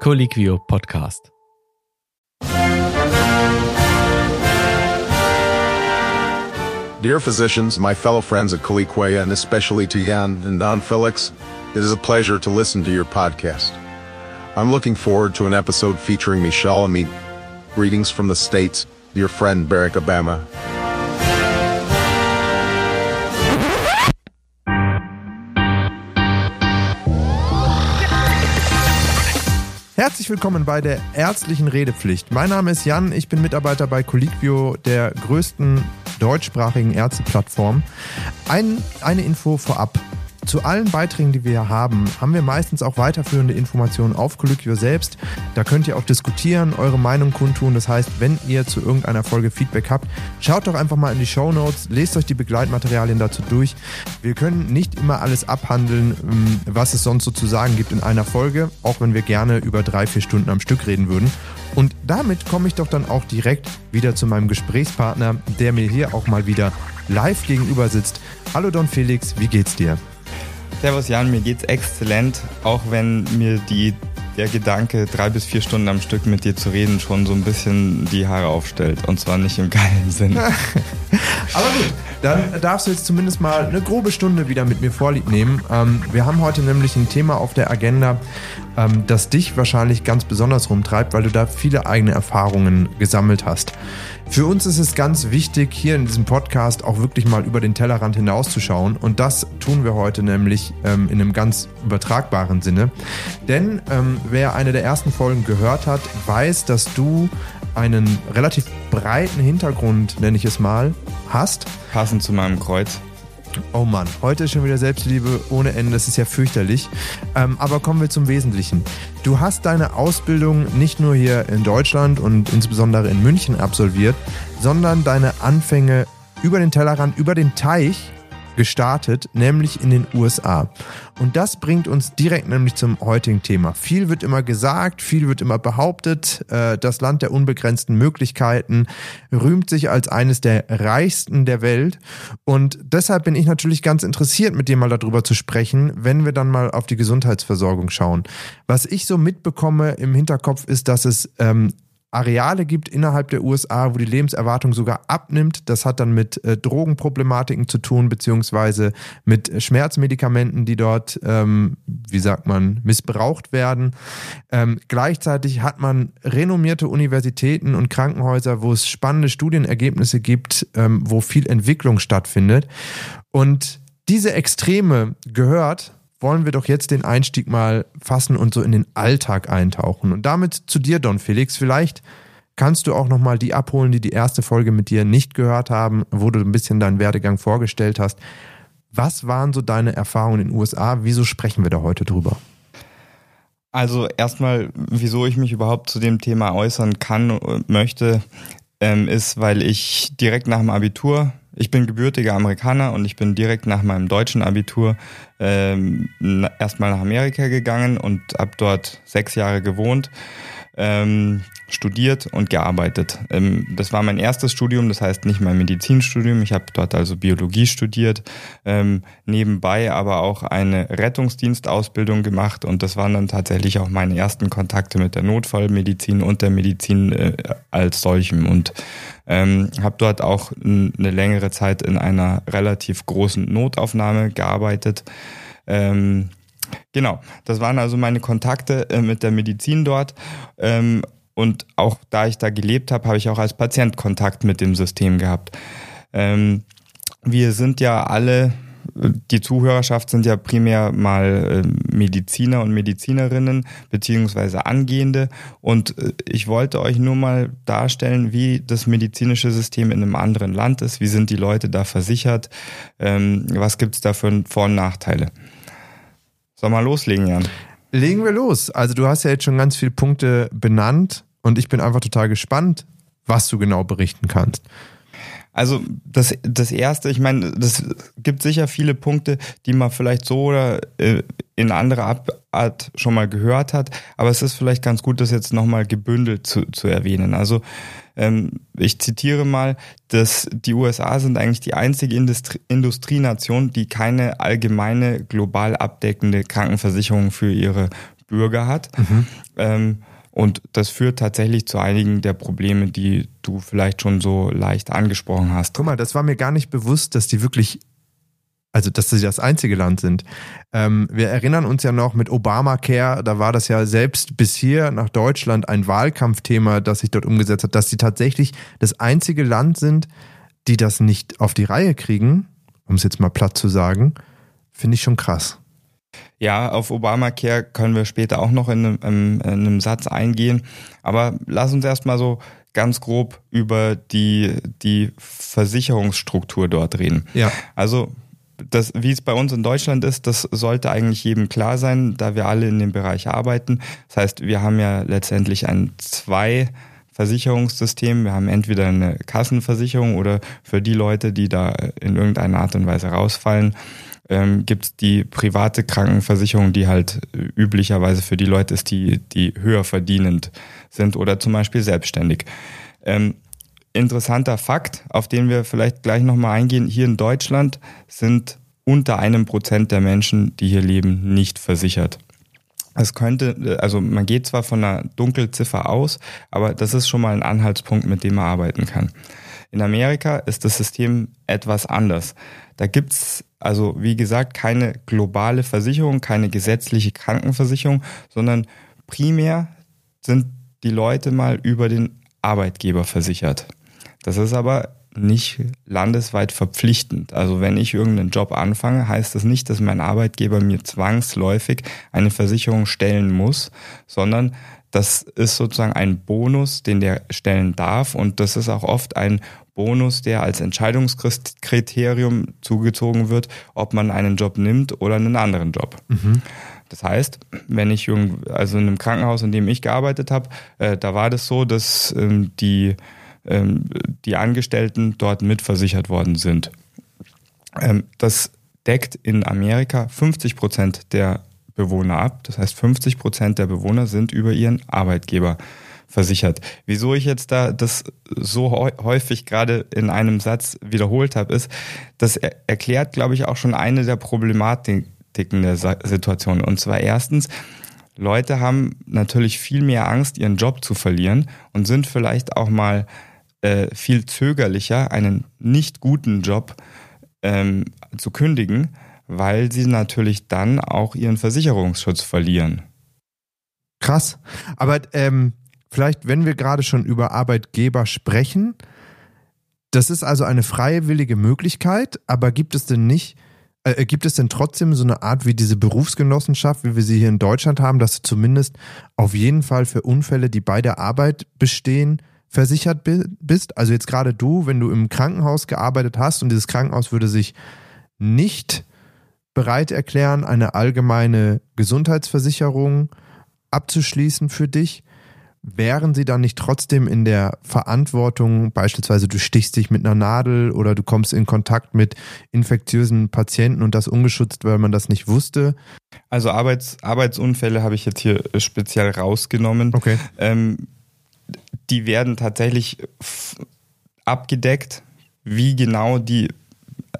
Colliquio Podcast. Dear physicians, my fellow friends at Colliquia, and especially to Jan and Don Felix, it is a pleasure to listen to your podcast. I'm looking forward to an episode featuring Michelle Amit. Greetings from the States, dear friend Barack Obama. Herzlich willkommen bei der ärztlichen Redepflicht. Mein Name ist Jan, ich bin Mitarbeiter bei Colliquio, der größten deutschsprachigen Ärzteplattform. Ein, eine Info vorab. Zu allen Beiträgen, die wir hier haben, haben wir meistens auch weiterführende Informationen auf Colloquio selbst. Da könnt ihr auch diskutieren, eure Meinung kundtun. Das heißt, wenn ihr zu irgendeiner Folge Feedback habt, schaut doch einfach mal in die Show Notes, lest euch die Begleitmaterialien dazu durch. Wir können nicht immer alles abhandeln, ähm, was es sonst so zu sagen gibt in einer Folge, auch wenn wir gerne über drei, vier Stunden am Stück reden würden. Und damit komme ich doch dann auch direkt wieder zu meinem Gesprächspartner, der mir hier auch mal wieder live gegenüber sitzt. Hallo Don Felix, wie geht's dir? Servus Jan, mir geht's exzellent, auch wenn mir die, der Gedanke, drei bis vier Stunden am Stück mit dir zu reden, schon so ein bisschen die Haare aufstellt. Und zwar nicht im geilen Sinn. Aber gut, dann darfst du jetzt zumindest mal eine grobe Stunde wieder mit mir vorlieb nehmen. Ähm, wir haben heute nämlich ein Thema auf der Agenda, ähm, das dich wahrscheinlich ganz besonders rumtreibt, weil du da viele eigene Erfahrungen gesammelt hast. Für uns ist es ganz wichtig, hier in diesem Podcast auch wirklich mal über den Tellerrand hinauszuschauen. Und das tun wir heute nämlich ähm, in einem ganz übertragbaren Sinne. Denn ähm, wer eine der ersten Folgen gehört hat, weiß, dass du einen relativ breiten Hintergrund, nenne ich es mal, hast. Passend zu meinem Kreuz. Oh Mann, heute ist schon wieder Selbstliebe ohne Ende, das ist ja fürchterlich. Ähm, aber kommen wir zum Wesentlichen. Du hast deine Ausbildung nicht nur hier in Deutschland und insbesondere in München absolviert, sondern deine Anfänge über den Tellerrand, über den Teich gestartet, nämlich in den USA. Und das bringt uns direkt nämlich zum heutigen Thema. Viel wird immer gesagt, viel wird immer behauptet. Äh, das Land der unbegrenzten Möglichkeiten rühmt sich als eines der reichsten der Welt. Und deshalb bin ich natürlich ganz interessiert, mit dir mal darüber zu sprechen, wenn wir dann mal auf die Gesundheitsversorgung schauen. Was ich so mitbekomme im Hinterkopf ist, dass es ähm, Areale gibt innerhalb der USA, wo die Lebenserwartung sogar abnimmt. Das hat dann mit äh, Drogenproblematiken zu tun, beziehungsweise mit Schmerzmedikamenten, die dort, ähm, wie sagt man, missbraucht werden. Ähm, gleichzeitig hat man renommierte Universitäten und Krankenhäuser, wo es spannende Studienergebnisse gibt, ähm, wo viel Entwicklung stattfindet. Und diese Extreme gehört wollen wir doch jetzt den Einstieg mal fassen und so in den Alltag eintauchen. Und damit zu dir, Don Felix. Vielleicht kannst du auch nochmal die abholen, die die erste Folge mit dir nicht gehört haben, wo du ein bisschen deinen Werdegang vorgestellt hast. Was waren so deine Erfahrungen in den USA? Wieso sprechen wir da heute drüber? Also erstmal, wieso ich mich überhaupt zu dem Thema äußern kann und möchte, ähm, ist, weil ich direkt nach dem Abitur ich bin gebürtiger Amerikaner und ich bin direkt nach meinem deutschen Abitur ähm, erstmal nach Amerika gegangen und habe dort sechs Jahre gewohnt, ähm, studiert und gearbeitet. Ähm, das war mein erstes Studium, das heißt nicht mein Medizinstudium. Ich habe dort also Biologie studiert, ähm, nebenbei aber auch eine Rettungsdienstausbildung gemacht und das waren dann tatsächlich auch meine ersten Kontakte mit der Notfallmedizin und der Medizin äh, als solchem und ähm, habe dort auch eine längere Zeit in einer relativ großen Notaufnahme gearbeitet. Genau, das waren also meine Kontakte äh, mit der Medizin dort. Ähm, und auch da ich da gelebt habe, habe ich auch als Patient Kontakt mit dem System gehabt. Ähm, wir sind ja alle die Zuhörerschaft sind ja primär mal äh, Mediziner und Medizinerinnen beziehungsweise Angehende und äh, ich wollte euch nur mal darstellen, wie das medizinische System in einem anderen Land ist, wie sind die Leute da versichert, ähm, was gibt es da für Vor- und Nachteile. Soll mal loslegen, Jan? Legen wir los. Also du hast ja jetzt schon ganz viele Punkte benannt und ich bin einfach total gespannt, was du genau berichten kannst. Also das, das Erste, ich meine, das gibt sicher viele Punkte, die man vielleicht so oder äh, in anderer Art schon mal gehört hat, aber es ist vielleicht ganz gut, das jetzt nochmal gebündelt zu, zu erwähnen. Also ähm, ich zitiere mal, dass die USA sind eigentlich die einzige Industrie Industrienation, die keine allgemeine global abdeckende Krankenversicherung für ihre Bürger hat. Mhm. Ähm, und das führt tatsächlich zu einigen der Probleme, die du vielleicht schon so leicht angesprochen hast. Guck mal, das war mir gar nicht bewusst, dass die wirklich, also dass sie das einzige Land sind. Ähm, wir erinnern uns ja noch mit Obamacare, da war das ja selbst bis hier nach Deutschland ein Wahlkampfthema, das sich dort umgesetzt hat, dass sie tatsächlich das einzige Land sind, die das nicht auf die Reihe kriegen, um es jetzt mal platt zu sagen, finde ich schon krass. Ja, auf Obamacare können wir später auch noch in einem, in einem Satz eingehen. Aber lass uns erstmal so ganz grob über die, die Versicherungsstruktur dort reden. Ja. Also das, wie es bei uns in Deutschland ist, das sollte eigentlich jedem klar sein, da wir alle in dem Bereich arbeiten. Das heißt, wir haben ja letztendlich ein zwei Versicherungssystem. Wir haben entweder eine Kassenversicherung oder für die Leute, die da in irgendeiner Art und Weise rausfallen, ähm, gibt es die private Krankenversicherung, die halt üblicherweise für die Leute ist, die, die höher verdienend sind oder zum Beispiel selbstständig. Ähm, interessanter Fakt, auf den wir vielleicht gleich nochmal eingehen, hier in Deutschland sind unter einem Prozent der Menschen, die hier leben, nicht versichert. Es könnte, also man geht zwar von einer Dunkelziffer aus, aber das ist schon mal ein Anhaltspunkt, mit dem man arbeiten kann. In Amerika ist das System etwas anders. Da gibt's also wie gesagt keine globale Versicherung, keine gesetzliche Krankenversicherung, sondern primär sind die Leute mal über den Arbeitgeber versichert. Das ist aber nicht landesweit verpflichtend. Also wenn ich irgendeinen Job anfange, heißt das nicht, dass mein Arbeitgeber mir zwangsläufig eine Versicherung stellen muss, sondern das ist sozusagen ein Bonus, den der stellen darf und das ist auch oft ein Bonus, der als Entscheidungskriterium zugezogen wird, ob man einen Job nimmt oder einen anderen Job. Mhm. Das heißt, wenn ich also in einem Krankenhaus, in dem ich gearbeitet habe, äh, da war das so, dass ähm, die, die Angestellten dort mitversichert worden sind. Ähm, das deckt in Amerika 50 Prozent der Bewohner ab. Das heißt, 50 Prozent der Bewohner sind über ihren Arbeitgeber versichert. Wieso ich jetzt da das so häufig gerade in einem Satz wiederholt habe, ist, das erklärt, glaube ich, auch schon eine der Problematiken der Situation. Und zwar erstens, Leute haben natürlich viel mehr Angst, ihren Job zu verlieren und sind vielleicht auch mal äh, viel zögerlicher, einen nicht guten Job ähm, zu kündigen, weil sie natürlich dann auch ihren Versicherungsschutz verlieren. Krass. Aber ähm, vielleicht, wenn wir gerade schon über Arbeitgeber sprechen, das ist also eine freiwillige Möglichkeit, aber gibt es denn nicht, äh, gibt es denn trotzdem so eine Art wie diese Berufsgenossenschaft, wie wir sie hier in Deutschland haben, dass du zumindest auf jeden Fall für Unfälle, die bei der Arbeit bestehen, versichert bist? Also jetzt gerade du, wenn du im Krankenhaus gearbeitet hast und dieses Krankenhaus würde sich nicht bereit erklären, eine allgemeine Gesundheitsversicherung abzuschließen für dich, wären sie dann nicht trotzdem in der Verantwortung, beispielsweise du stichst dich mit einer Nadel oder du kommst in Kontakt mit infektiösen Patienten und das ungeschützt, weil man das nicht wusste? Also Arbeits, Arbeitsunfälle habe ich jetzt hier speziell rausgenommen. Okay. Ähm, die werden tatsächlich abgedeckt. Wie genau die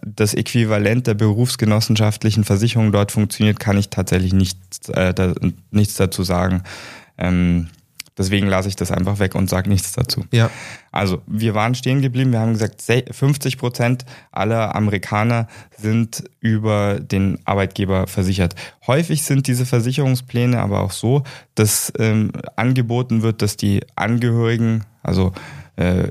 das Äquivalent der berufsgenossenschaftlichen Versicherung dort funktioniert, kann ich tatsächlich nicht, äh, da, nichts dazu sagen. Ähm, Deswegen lasse ich das einfach weg und sage nichts dazu. Ja. Also, wir waren stehen geblieben. Wir haben gesagt, 50 Prozent aller Amerikaner sind über den Arbeitgeber versichert. Häufig sind diese Versicherungspläne aber auch so, dass ähm, angeboten wird, dass die Angehörigen, also äh,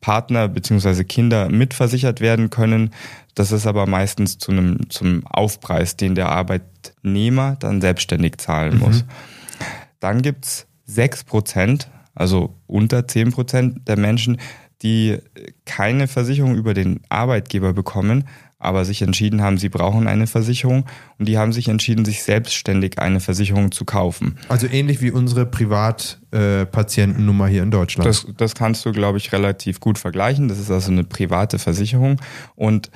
Partner beziehungsweise Kinder mitversichert werden können. Das ist aber meistens zu einem, zum Aufpreis, den der Arbeitnehmer dann selbstständig zahlen muss. Mhm. Dann gibt's 6 Prozent, also unter 10 Prozent der Menschen, die keine Versicherung über den Arbeitgeber bekommen, aber sich entschieden haben, sie brauchen eine Versicherung und die haben sich entschieden, sich selbstständig eine Versicherung zu kaufen. Also ähnlich wie unsere Privatpatientennummer äh, hier in Deutschland. Das, das kannst du, glaube ich, relativ gut vergleichen. Das ist also eine private Versicherung und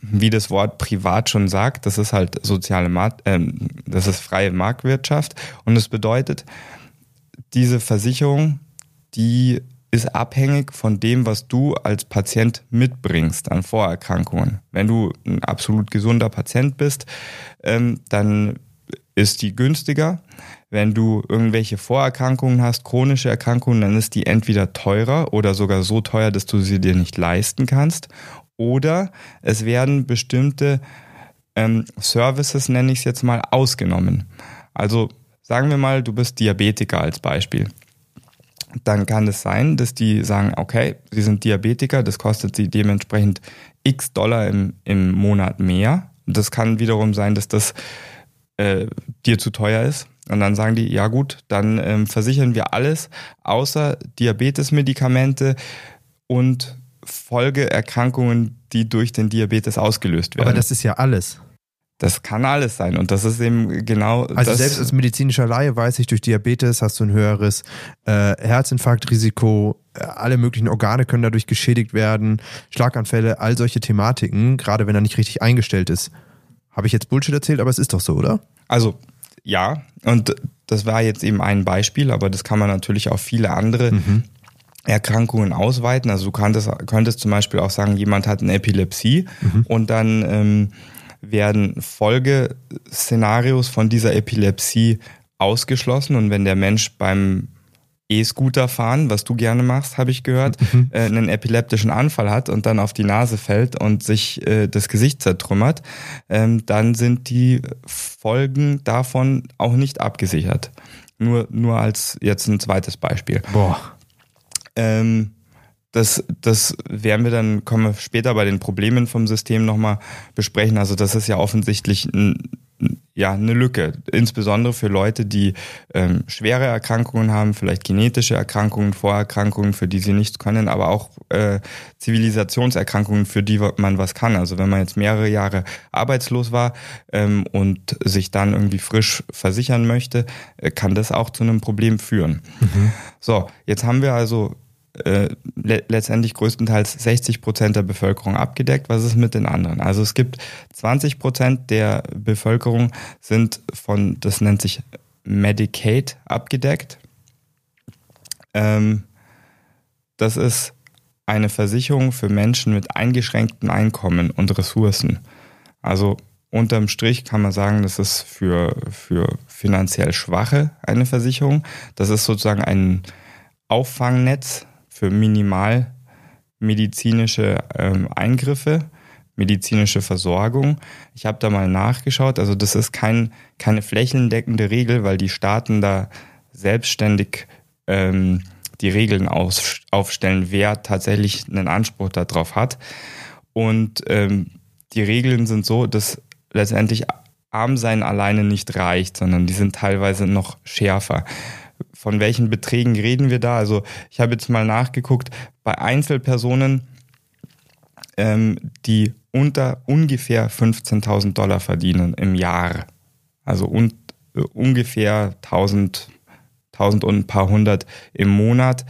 wie das Wort privat schon sagt, das ist halt soziale Markt, äh, das ist freie Marktwirtschaft und es bedeutet, diese Versicherung, die ist abhängig von dem, was du als Patient mitbringst an Vorerkrankungen. Wenn du ein absolut gesunder Patient bist, ähm, dann ist die günstiger. Wenn du irgendwelche Vorerkrankungen hast, chronische Erkrankungen, dann ist die entweder teurer oder sogar so teuer, dass du sie dir nicht leisten kannst. Oder es werden bestimmte ähm, Services, nenne ich es jetzt mal, ausgenommen. Also sagen wir mal, du bist Diabetiker als Beispiel dann kann es sein, dass die sagen, okay, sie sind Diabetiker, das kostet sie dementsprechend x Dollar im, im Monat mehr. Das kann wiederum sein, dass das äh, dir zu teuer ist. Und dann sagen die, ja gut, dann ähm, versichern wir alles außer Diabetesmedikamente und Folgeerkrankungen, die durch den Diabetes ausgelöst werden. Aber das ist ja alles. Das kann alles sein und das ist eben genau Also selbst als medizinischer Laie weiß ich, durch Diabetes hast du ein höheres äh, Herzinfarktrisiko, äh, alle möglichen Organe können dadurch geschädigt werden, Schlaganfälle, all solche Thematiken, gerade wenn er nicht richtig eingestellt ist. Habe ich jetzt Bullshit erzählt, aber es ist doch so, oder? Also ja, und das war jetzt eben ein Beispiel, aber das kann man natürlich auf viele andere Mhm. Erkrankungen ausweiten. Also du könntest, könntest zum Beispiel auch sagen, jemand hat eine Epilepsie und dann ähm, werden Folgeszenarios von dieser Epilepsie ausgeschlossen und wenn der Mensch beim E-Scooter fahren, was du gerne machst, habe ich gehört, äh, einen epileptischen Anfall hat und dann auf die Nase fällt und sich äh, das Gesicht zertrümmert, ähm, dann sind die Folgen davon auch nicht abgesichert. Nur, nur als jetzt ein zweites Beispiel. Boah. Ähm, das, das werden wir dann, kommen wir später bei den Problemen vom System nochmal besprechen. Also das ist ja offensichtlich ein, ja, eine Lücke, insbesondere für Leute, die ähm, schwere Erkrankungen haben, vielleicht genetische Erkrankungen, Vorerkrankungen, für die sie nichts können, aber auch äh, Zivilisationserkrankungen, für die man was kann. Also wenn man jetzt mehrere Jahre arbeitslos war ähm, und sich dann irgendwie frisch versichern möchte, äh, kann das auch zu einem Problem führen. So, jetzt haben wir also äh, le letztendlich größtenteils 60 Prozent der Bevölkerung abgedeckt. Was ist mit den anderen? Also es gibt 20 Prozent der Bevölkerung sind von, das nennt sich Medicaid abgedeckt. Ähm, das ist eine Versicherung für Menschen mit eingeschränktem Einkommen und Ressourcen. Also unterm Strich kann man sagen, das ist für, für finanziell Schwache eine Versicherung. Das ist sozusagen ein Auffangnetz für minimal medizinische ähm, Eingriffe, medizinische Versorgung. Ich habe da mal nachgeschaut, also das ist kein, keine flächendeckende Regel, weil die Staaten da selbstständig ähm, die Regeln aus, aufstellen, wer tatsächlich einen Anspruch darauf hat. Und ähm, die Regeln sind so, dass letztendlich arm sein alleine nicht reicht, sondern die sind teilweise noch schärfer. Von welchen Beträgen reden wir da? Also ich habe jetzt mal nachgeguckt, bei Einzelpersonen, ähm, die unter ungefähr 15.000 Dollar verdienen im Jahr, also un äh, ungefähr 1000, 1000 und ein paar hundert im Monat,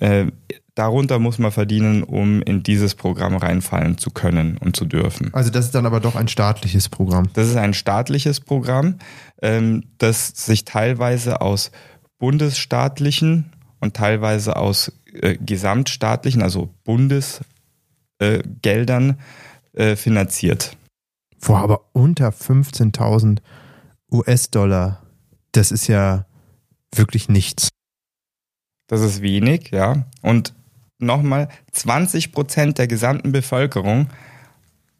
äh, darunter muss man verdienen, um in dieses Programm reinfallen zu können und zu dürfen. Also das ist dann aber doch ein staatliches Programm. Das ist ein staatliches Programm, ähm, das sich teilweise aus bundesstaatlichen und teilweise aus äh, gesamtstaatlichen, also Bundesgeldern äh, finanziert. Boah, aber unter 15.000 US-Dollar, das ist ja wirklich nichts. Das ist wenig, ja. Und nochmal, 20 Prozent der gesamten Bevölkerung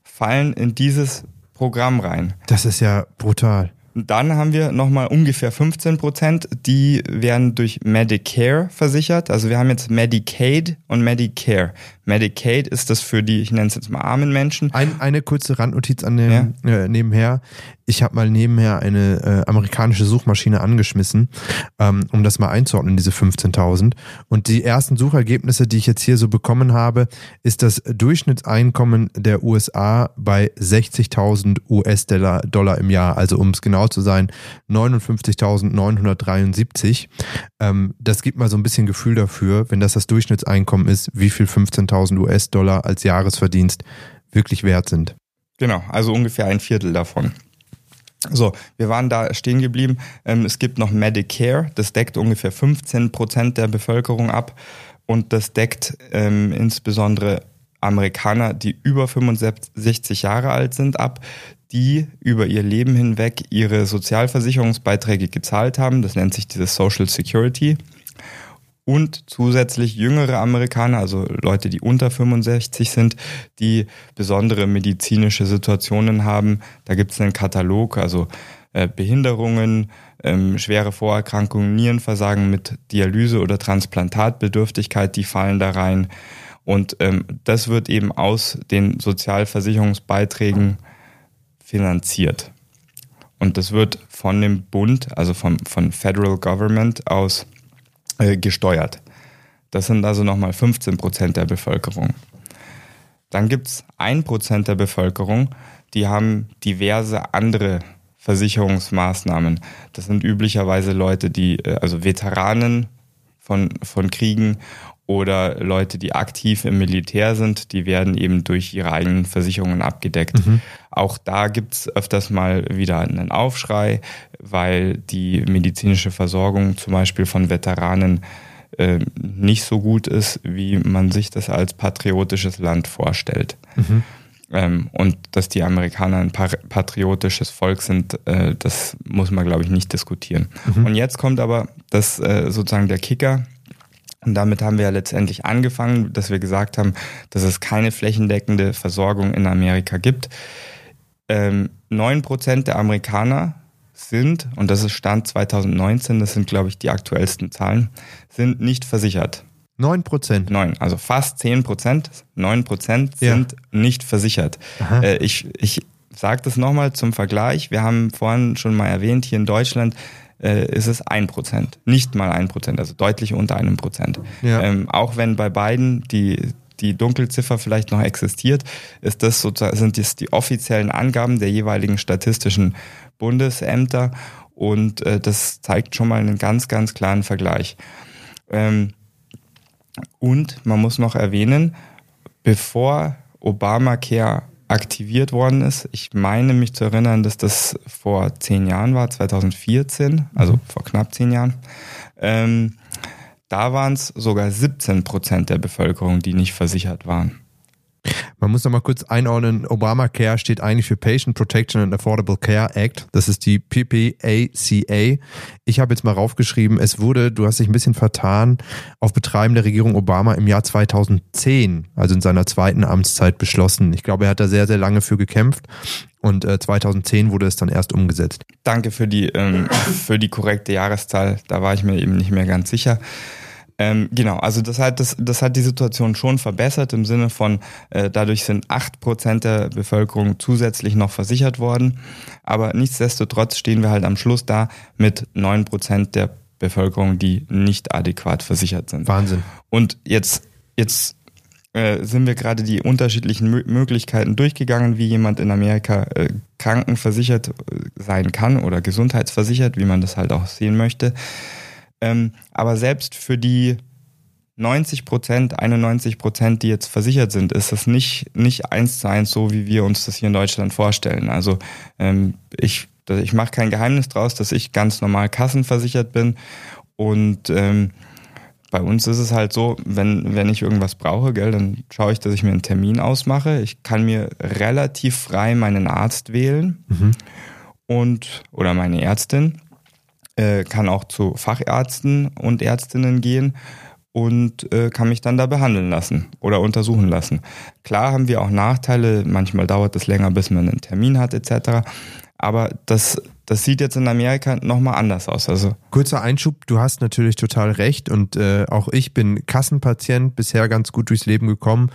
fallen in dieses Programm rein. Das ist ja brutal. Dann haben wir nochmal ungefähr 15 Prozent, die werden durch Medicare versichert. Also wir haben jetzt Medicaid und Medicare. Medicaid ist das für die, ich nenne es jetzt mal armen Menschen. Ein, eine kurze Randnotiz an dem, äh, nebenher. Ich habe mal nebenher eine äh, amerikanische Suchmaschine angeschmissen, ähm, um das mal einzuordnen, diese 15.000. Und die ersten Suchergebnisse, die ich jetzt hier so bekommen habe, ist das Durchschnittseinkommen der USA bei 60.000 US-Dollar Dollar im Jahr. Also um es genau zu sein, 59.973. Ähm, das gibt mal so ein bisschen Gefühl dafür, wenn das das Durchschnittseinkommen ist, wie viel 15.000 US-Dollar als Jahresverdienst wirklich wert sind. Genau, also ungefähr ein Viertel davon. So, wir waren da stehen geblieben. Ähm, es gibt noch Medicare, das deckt ungefähr 15 Prozent der Bevölkerung ab und das deckt ähm, insbesondere Amerikaner, die über 65 Jahre alt sind, ab, die über ihr Leben hinweg ihre Sozialversicherungsbeiträge gezahlt haben. Das nennt sich dieses Social Security. Und zusätzlich jüngere Amerikaner, also Leute, die unter 65 sind, die besondere medizinische Situationen haben. Da gibt es einen Katalog, also äh, Behinderungen, ähm, schwere Vorerkrankungen, Nierenversagen mit Dialyse oder Transplantatbedürftigkeit, die fallen da rein. Und ähm, das wird eben aus den Sozialversicherungsbeiträgen finanziert. Und das wird von dem Bund, also vom, von Federal Government aus äh, gesteuert. Das sind also nochmal 15 Prozent der Bevölkerung. Dann gibt es ein Prozent der Bevölkerung, die haben diverse andere Versicherungsmaßnahmen. Das sind üblicherweise Leute, die, äh, also Veteranen von, von Kriegen oder Leute, die aktiv im Militär sind, die werden eben durch ihre eigenen Versicherungen abgedeckt. Mhm. Auch da gibt's öfters mal wieder einen Aufschrei, weil die medizinische Versorgung zum Beispiel von Veteranen äh, nicht so gut ist, wie man sich das als patriotisches Land vorstellt. Mhm. Ähm, und dass die Amerikaner ein patriotisches Volk sind, äh, das muss man, glaube ich, nicht diskutieren. Mhm. Und jetzt kommt aber das äh, sozusagen der Kicker und damit haben wir ja letztendlich angefangen, dass wir gesagt haben, dass es keine flächendeckende Versorgung in Amerika gibt. Ähm, neun ähm, Prozent der Amerikaner sind, und das ist Stand 2019, das sind, glaube ich, die aktuellsten Zahlen, sind nicht versichert. Neun Prozent? Neun, also fast zehn Prozent, neun Prozent sind ja. nicht versichert. Äh, ich ich sage das nochmal zum Vergleich. Wir haben vorhin schon mal erwähnt, hier in Deutschland äh, ist es ein Prozent, nicht mal ein Prozent, also deutlich unter einem Prozent. Ja. Ähm, auch wenn bei beiden die die Dunkelziffer vielleicht noch existiert, ist das sozusagen, sind das die offiziellen Angaben der jeweiligen statistischen Bundesämter und äh, das zeigt schon mal einen ganz, ganz klaren Vergleich. Ähm, und man muss noch erwähnen, bevor Obamacare aktiviert worden ist. Ich meine mich zu erinnern, dass das vor zehn Jahren war, 2014, also mhm. vor knapp zehn Jahren. Ähm, da waren es sogar 17 Prozent der Bevölkerung, die nicht versichert waren. Man muss noch mal kurz einordnen, Obamacare steht eigentlich für Patient Protection and Affordable Care Act. Das ist die PPACA. Ich habe jetzt mal raufgeschrieben, es wurde, du hast dich ein bisschen vertan, auf Betreiben der Regierung Obama im Jahr 2010, also in seiner zweiten Amtszeit beschlossen. Ich glaube, er hat da sehr, sehr lange für gekämpft und äh, 2010 wurde es dann erst umgesetzt. Danke für die, ähm, für die korrekte Jahreszahl. Da war ich mir eben nicht mehr ganz sicher. Ähm, genau, also das hat, das, das hat die Situation schon verbessert im Sinne von, äh, dadurch sind acht Prozent der Bevölkerung zusätzlich noch versichert worden. Aber nichtsdestotrotz stehen wir halt am Schluss da mit neun Prozent der Bevölkerung, die nicht adäquat versichert sind. Wahnsinn. Und jetzt, jetzt äh, sind wir gerade die unterschiedlichen Mö Möglichkeiten durchgegangen, wie jemand in Amerika äh, krankenversichert äh, sein kann oder gesundheitsversichert, wie man das halt auch sehen möchte. Ähm, aber selbst für die 90 Prozent, 91 Prozent, die jetzt versichert sind, ist das nicht, nicht eins zu eins so, wie wir uns das hier in Deutschland vorstellen. Also ähm, ich, ich mache kein Geheimnis draus, dass ich ganz normal kassenversichert bin. Und ähm, bei uns ist es halt so, wenn, wenn ich irgendwas brauche, gell, dann schaue ich, dass ich mir einen Termin ausmache. Ich kann mir relativ frei meinen Arzt wählen mhm. und oder meine Ärztin. Äh, kann auch zu Fachärzten und Ärztinnen gehen und äh, kann mich dann da behandeln lassen oder untersuchen lassen. Klar haben wir auch Nachteile, manchmal dauert es länger, bis man einen Termin hat etc. Aber das, das sieht jetzt in Amerika nochmal anders aus. Also Kurzer Einschub, du hast natürlich total recht und äh, auch ich bin Kassenpatient, bisher ganz gut durchs Leben gekommen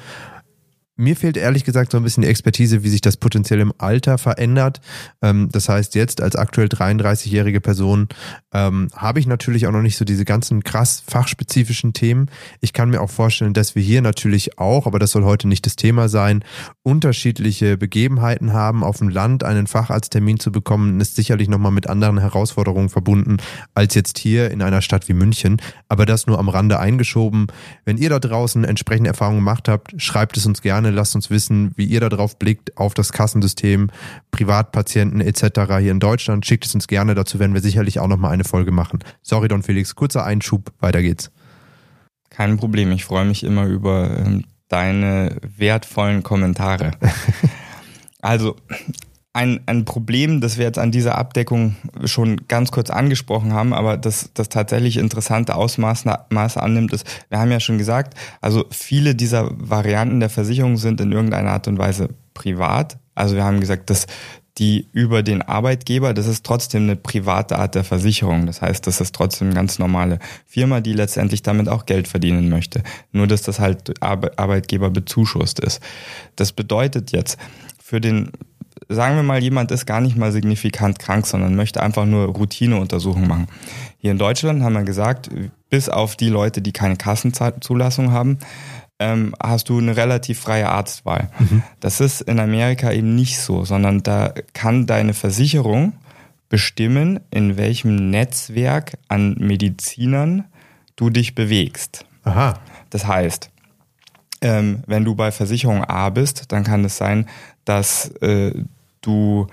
mir fehlt ehrlich gesagt so ein bisschen die Expertise, wie sich das potenziell im Alter verändert. Ähm, das heißt, jetzt als aktuell 33-jährige Person ähm, habe ich natürlich auch noch nicht so diese ganzen krass fachspezifischen Themen. Ich kann mir auch vorstellen, dass wir hier natürlich auch, aber das soll heute nicht das Thema sein, unterschiedliche Begebenheiten haben. Auf dem Land einen Facharzttermin zu bekommen, ist sicherlich nochmal mit anderen Herausforderungen verbunden als jetzt hier in einer Stadt wie München. Aber das nur am Rande eingeschoben. Wenn ihr da draußen entsprechende Erfahrungen gemacht habt, schreibt es uns gerne gerne. Lasst uns wissen, wie ihr darauf blickt, auf das Kassensystem, Privatpatienten etc. hier in Deutschland. Schickt es uns gerne, dazu werden wir sicherlich auch nochmal eine Folge machen. Sorry, Don Felix, kurzer Einschub, weiter geht's. Kein Problem, ich freue mich immer über ähm, deine wertvollen Kommentare. also, ein, ein Problem, das wir jetzt an dieser Abdeckung schon ganz kurz angesprochen haben, aber das, das tatsächlich interessante Ausmaße annimmt, ist, wir haben ja schon gesagt, also viele dieser Varianten der Versicherung sind in irgendeiner Art und Weise privat. Also wir haben gesagt, dass die über den Arbeitgeber, das ist trotzdem eine private Art der Versicherung. Das heißt, das ist trotzdem eine ganz normale Firma, die letztendlich damit auch Geld verdienen möchte. Nur, dass das halt Arbeitgeber bezuschusst ist. Das bedeutet jetzt, für den sagen wir mal, jemand ist gar nicht mal signifikant krank, sondern möchte einfach nur Routineuntersuchungen machen. Hier in Deutschland haben wir gesagt, bis auf die Leute, die keine Kassenzulassung haben, ähm, hast du eine relativ freie Arztwahl. Mhm. Das ist in Amerika eben nicht so, sondern da kann deine Versicherung bestimmen, in welchem Netzwerk an Medizinern du dich bewegst. Aha. Das heißt, ähm, wenn du bei Versicherung A bist, dann kann es sein, dass äh, du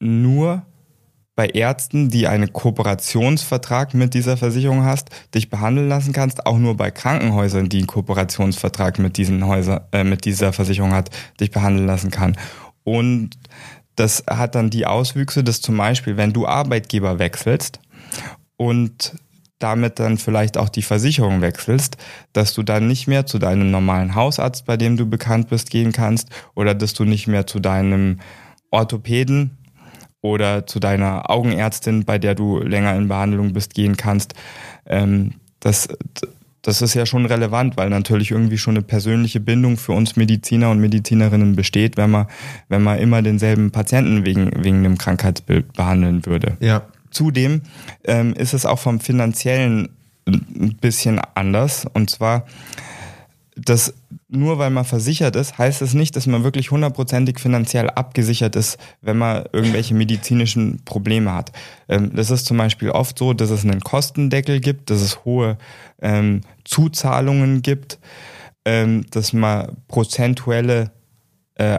nur bei Ärzten, die einen Kooperationsvertrag mit dieser Versicherung hast, dich behandeln lassen kannst, auch nur bei Krankenhäusern, die einen Kooperationsvertrag mit diesen Häuser, äh, mit dieser Versicherung hat, dich behandeln lassen kann. Und das hat dann die Auswüchse, dass zum Beispiel, wenn du Arbeitgeber wechselst und damit dann vielleicht auch die Versicherung wechselst, dass du dann nicht mehr zu deinem normalen Hausarzt, bei dem du bekannt bist, gehen kannst oder dass du nicht mehr zu deinem Orthopäden oder zu deiner Augenärztin, bei der du länger in Behandlung bist, gehen kannst. Ähm, das, das ist ja schon relevant, weil natürlich irgendwie schon eine persönliche Bindung für uns Mediziner und Medizinerinnen besteht, wenn man, wenn man immer denselben Patienten wegen, wegen einem Krankheitsbild behandeln würde. Ja. Zudem ähm, ist es auch vom finanziellen ein bisschen anders. Und zwar dass nur weil man versichert ist, heißt es nicht, dass man wirklich hundertprozentig finanziell abgesichert ist, wenn man irgendwelche medizinischen Probleme hat. Ähm, das ist zum Beispiel oft so, dass es einen Kostendeckel gibt, dass es hohe ähm, Zuzahlungen gibt, ähm, dass man prozentuelle äh,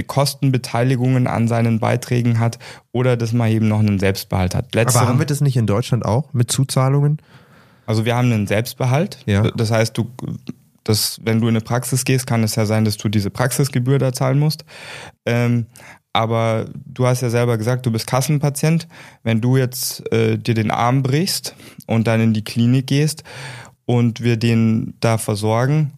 Kostenbeteiligungen an seinen Beiträgen hat oder dass man eben noch einen Selbstbehalt hat. Letzteren, Aber haben wir das nicht in Deutschland auch mit Zuzahlungen? Also wir haben einen Selbstbehalt. Ja. Das heißt, du das, wenn du in eine Praxis gehst, kann es ja sein, dass du diese Praxisgebühr da zahlen musst. Ähm, aber du hast ja selber gesagt, du bist Kassenpatient. Wenn du jetzt äh, dir den Arm brichst und dann in die Klinik gehst und wir den da versorgen,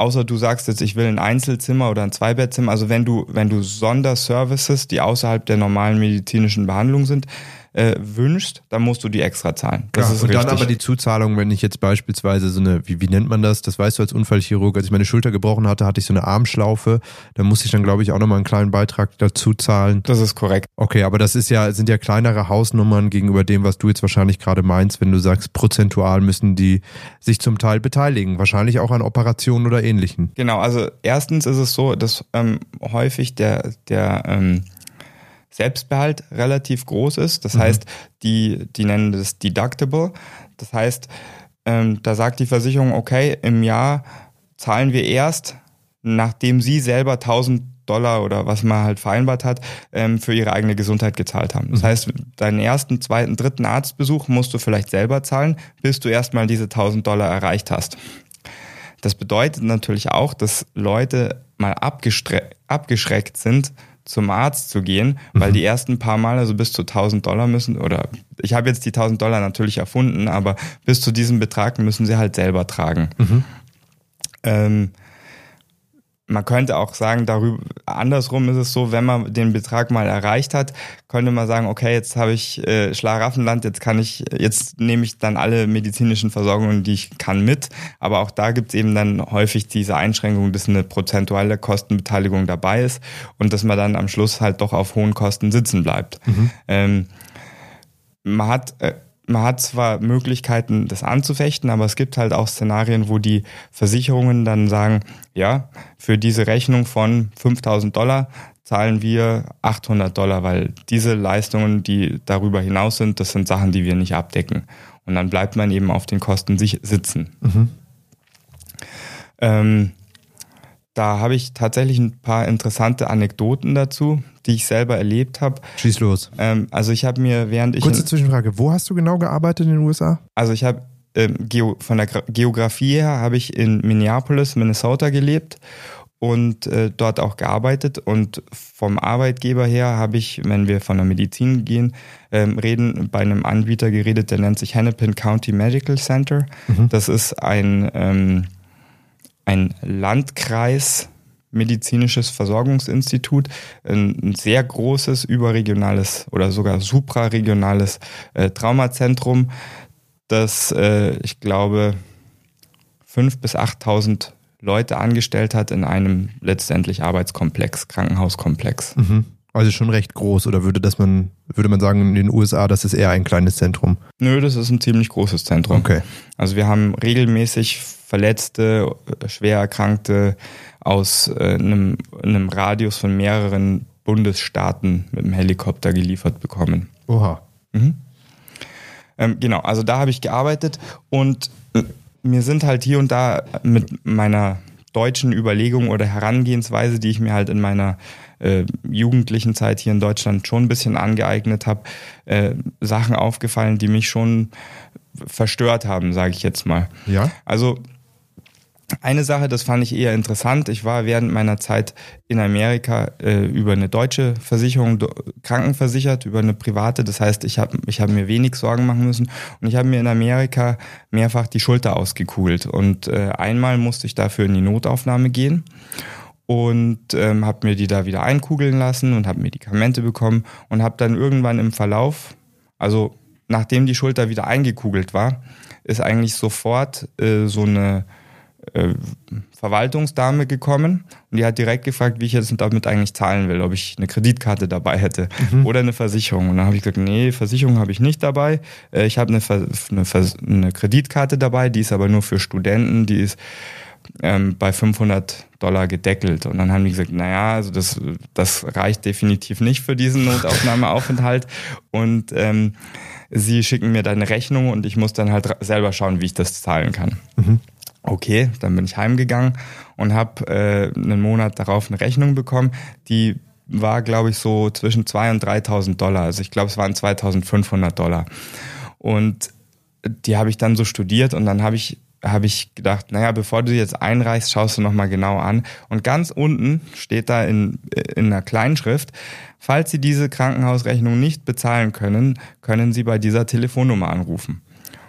außer du sagst jetzt, ich will ein Einzelzimmer oder ein Zweibettzimmer, also wenn du, wenn du Sonderservices, die außerhalb der normalen medizinischen Behandlung sind, äh, wünschst, dann musst du die extra zahlen. Das ja, ist und richtig. dann aber die Zuzahlung, wenn ich jetzt beispielsweise so eine, wie, wie nennt man das? Das weißt du als Unfallchirurg, als ich meine Schulter gebrochen hatte, hatte ich so eine Armschlaufe. Da musste ich dann, glaube ich, auch nochmal einen kleinen Beitrag dazu zahlen. Das ist korrekt. Okay, aber das ist ja, sind ja kleinere Hausnummern gegenüber dem, was du jetzt wahrscheinlich gerade meinst, wenn du sagst, prozentual müssen die sich zum Teil beteiligen. Wahrscheinlich auch an Operationen oder ähnlichen. Genau, also erstens ist es so, dass ähm, häufig der, der ähm, Selbstbehalt relativ groß ist. Das mhm. heißt, die, die nennen das Deductible. Das heißt, ähm, da sagt die Versicherung, okay, im Jahr zahlen wir erst, nachdem sie selber 1000 Dollar oder was man halt vereinbart hat, ähm, für ihre eigene Gesundheit gezahlt haben. Das mhm. heißt, deinen ersten, zweiten, dritten Arztbesuch musst du vielleicht selber zahlen, bis du erstmal diese 1000 Dollar erreicht hast. Das bedeutet natürlich auch, dass Leute mal abgeschreckt sind, zum Arzt zu gehen, weil mhm. die ersten paar Mal, also bis zu 1000 Dollar müssen, oder ich habe jetzt die 1000 Dollar natürlich erfunden, aber bis zu diesem Betrag müssen sie halt selber tragen. Mhm. Ähm, man könnte auch sagen, darüber, andersrum ist es so, wenn man den Betrag mal erreicht hat, könnte man sagen, okay, jetzt habe ich äh, Schlaraffenland, jetzt kann ich, jetzt nehme ich dann alle medizinischen Versorgungen, die ich kann, mit. Aber auch da gibt es eben dann häufig diese Einschränkung, dass eine prozentuale Kostenbeteiligung dabei ist und dass man dann am Schluss halt doch auf hohen Kosten sitzen bleibt. Mhm. Ähm, man hat äh, man hat zwar Möglichkeiten, das anzufechten, aber es gibt halt auch Szenarien, wo die Versicherungen dann sagen, ja, für diese Rechnung von 5000 Dollar zahlen wir 800 Dollar, weil diese Leistungen, die darüber hinaus sind, das sind Sachen, die wir nicht abdecken. Und dann bleibt man eben auf den Kosten sich sitzen. Mhm. Ähm, Da habe ich tatsächlich ein paar interessante Anekdoten dazu, die ich selber erlebt habe. Schieß los. Ähm, also ich habe mir, während ich... Kurze Zwischenfrage, wo hast du genau gearbeitet in den USA? Also ich habe ähm, Geo von der Gra- Geografie her habe ich in Minneapolis, Minnesota gelebt und äh, dort auch gearbeitet und vom Arbeitgeber her habe ich, wenn wir von der Medizin gehen, ähm, reden bei einem Anbieter geredet, der nennt sich Hennepin County Medical Center. Das ist ein ähm, ein Landkreis medizinisches Versorgungsinstitut, ein, sehr großes überregionales oder sogar supraregionales äh, Traumazentrum, das äh, ich glaube fünf bis 8.000 Leute angestellt hat in einem letztendlich Arbeitskomplex, Krankenhauskomplex. Also schon recht groß oder würde das man würde man sagen in den USA, das ist eher ein kleines Zentrum. Nö, das ist ein ziemlich großes Zentrum. Okay. Also wir haben regelmäßig Verletzte, schwer Erkrankte aus äh, einem, einem Radius von mehreren Bundesstaaten mit dem Helikopter geliefert bekommen. Oha. Ähm, genau, also da habe ich gearbeitet und äh, mir sind halt hier und da mit meiner deutschen Überlegung oder Herangehensweise, die ich mir halt in meiner äh, jugendlichen Zeit hier in Deutschland schon ein bisschen angeeignet habe, äh, Sachen aufgefallen, die mich schon verstört haben, sage ich jetzt mal. Ja? Also eine Sache, das fand ich eher interessant. Ich war während meiner Zeit in Amerika äh, über eine deutsche Versicherung do, krankenversichert, über eine private. Das heißt, ich habe ich hab mir wenig Sorgen machen müssen. Und ich habe mir in Amerika mehrfach die Schulter ausgekugelt. Und äh, einmal musste ich dafür in die Notaufnahme gehen und ähm, habe mir die da wieder einkugeln lassen und habe Medikamente bekommen und habe dann irgendwann im Verlauf, also nachdem die Schulter wieder eingekugelt war, ist eigentlich sofort äh, so eine äh, Verwaltungsdame gekommen und die hat direkt gefragt, wie ich jetzt damit eigentlich zahlen will, ob ich eine Kreditkarte dabei hätte oder eine Versicherung. Und dann habe ich gesagt, nee, Versicherung habe ich nicht dabei. Äh, ich habe eine, eine, eine Kreditkarte dabei, die ist aber nur für Studenten, die ist ähm, bei 500 Dollar gedeckelt. Und dann haben die gesagt, naja, also das, das reicht definitiv nicht für diesen Notaufnahmeaufenthalt. Und ähm, sie schicken mir dann eine Rechnung und ich muss dann halt selber schauen, wie ich das zahlen kann. Okay, dann bin ich heimgegangen und habe äh, einen Monat darauf eine Rechnung bekommen, die war, glaube ich, so zwischen 2.000 und 3.000 Dollar. Also ich glaube, es waren 2.500 Dollar. Und die habe ich dann so studiert und dann habe ich habe ich gedacht, naja, bevor du jetzt einreichst, schaust du nochmal genau an. Und ganz unten steht da in, in einer Kleinschrift, falls Sie diese Krankenhausrechnung nicht bezahlen können, können Sie bei dieser Telefonnummer anrufen.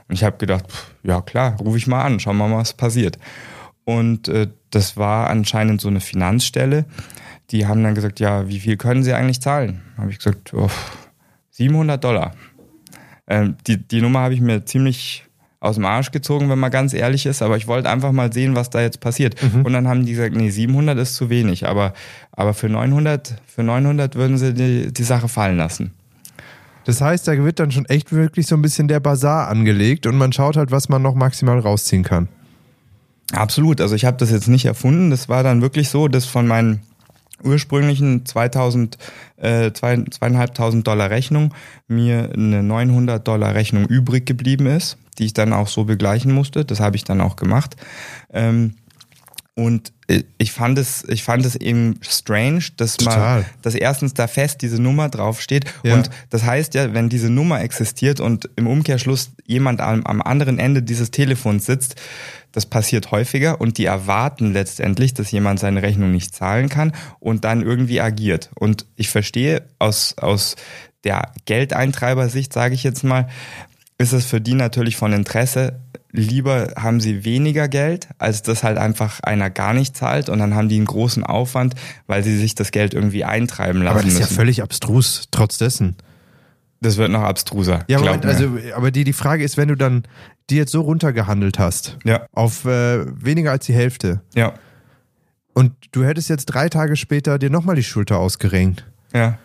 Und ich habe gedacht, pff, ja klar, rufe ich mal an, schauen wir mal, was passiert. Und äh, das war anscheinend so eine Finanzstelle. Die haben dann gesagt, ja, wie viel können Sie eigentlich zahlen? Habe ich gesagt, oh, 700 Dollar. Ähm, die, die Nummer habe ich mir ziemlich aus dem Arsch gezogen, wenn man ganz ehrlich ist, aber ich wollte einfach mal sehen, was da jetzt passiert. Und dann haben die gesagt, nee, 700 ist zu wenig, aber, aber für 900, für 900 würden sie die, die Sache fallen lassen. Das heißt, da wird dann schon echt wirklich so ein bisschen der Bazar angelegt und man schaut halt, was man noch maximal rausziehen kann. Absolut. Also ich habe das jetzt nicht erfunden. Das war dann wirklich so, dass von meinen ursprünglichen 2000, äh, zwei- zweieinhalbtausend Dollar Rechnung mir eine 900 Dollar Rechnung übrig geblieben ist, die ich dann auch so begleichen musste. Das habe ich dann auch gemacht. Ähm, und äh, ich fand es, ich fand es eben strange, dass Total. man, dass erstens da fest diese Nummer draufsteht. Ja. Und das heißt ja, wenn diese Nummer existiert und im Umkehrschluss jemand am, am anderen Ende dieses Telefons sitzt, das passiert häufiger und die erwarten letztendlich, dass jemand seine Rechnung nicht zahlen kann und dann irgendwie agiert. Und ich verstehe aus, aus der Geldeintreiber-Sicht, sage ich jetzt mal, ist es für die natürlich von Interesse. Lieber haben sie weniger Geld, als dass halt einfach einer gar nicht zahlt und dann haben die einen großen Aufwand, weil sie sich das Geld irgendwie eintreiben lassen Aber das ist ja müssen. völlig abstrus, trotz dessen. das wird noch abstruser. Ja, Moment, also, aber die, die Frage ist, wenn du dann die jetzt so runtergehandelt hast, Ja. auf äh, weniger als die Hälfte, ja, und du hättest jetzt drei Tage später dir nochmal die Schulter ausgerenkt, ja.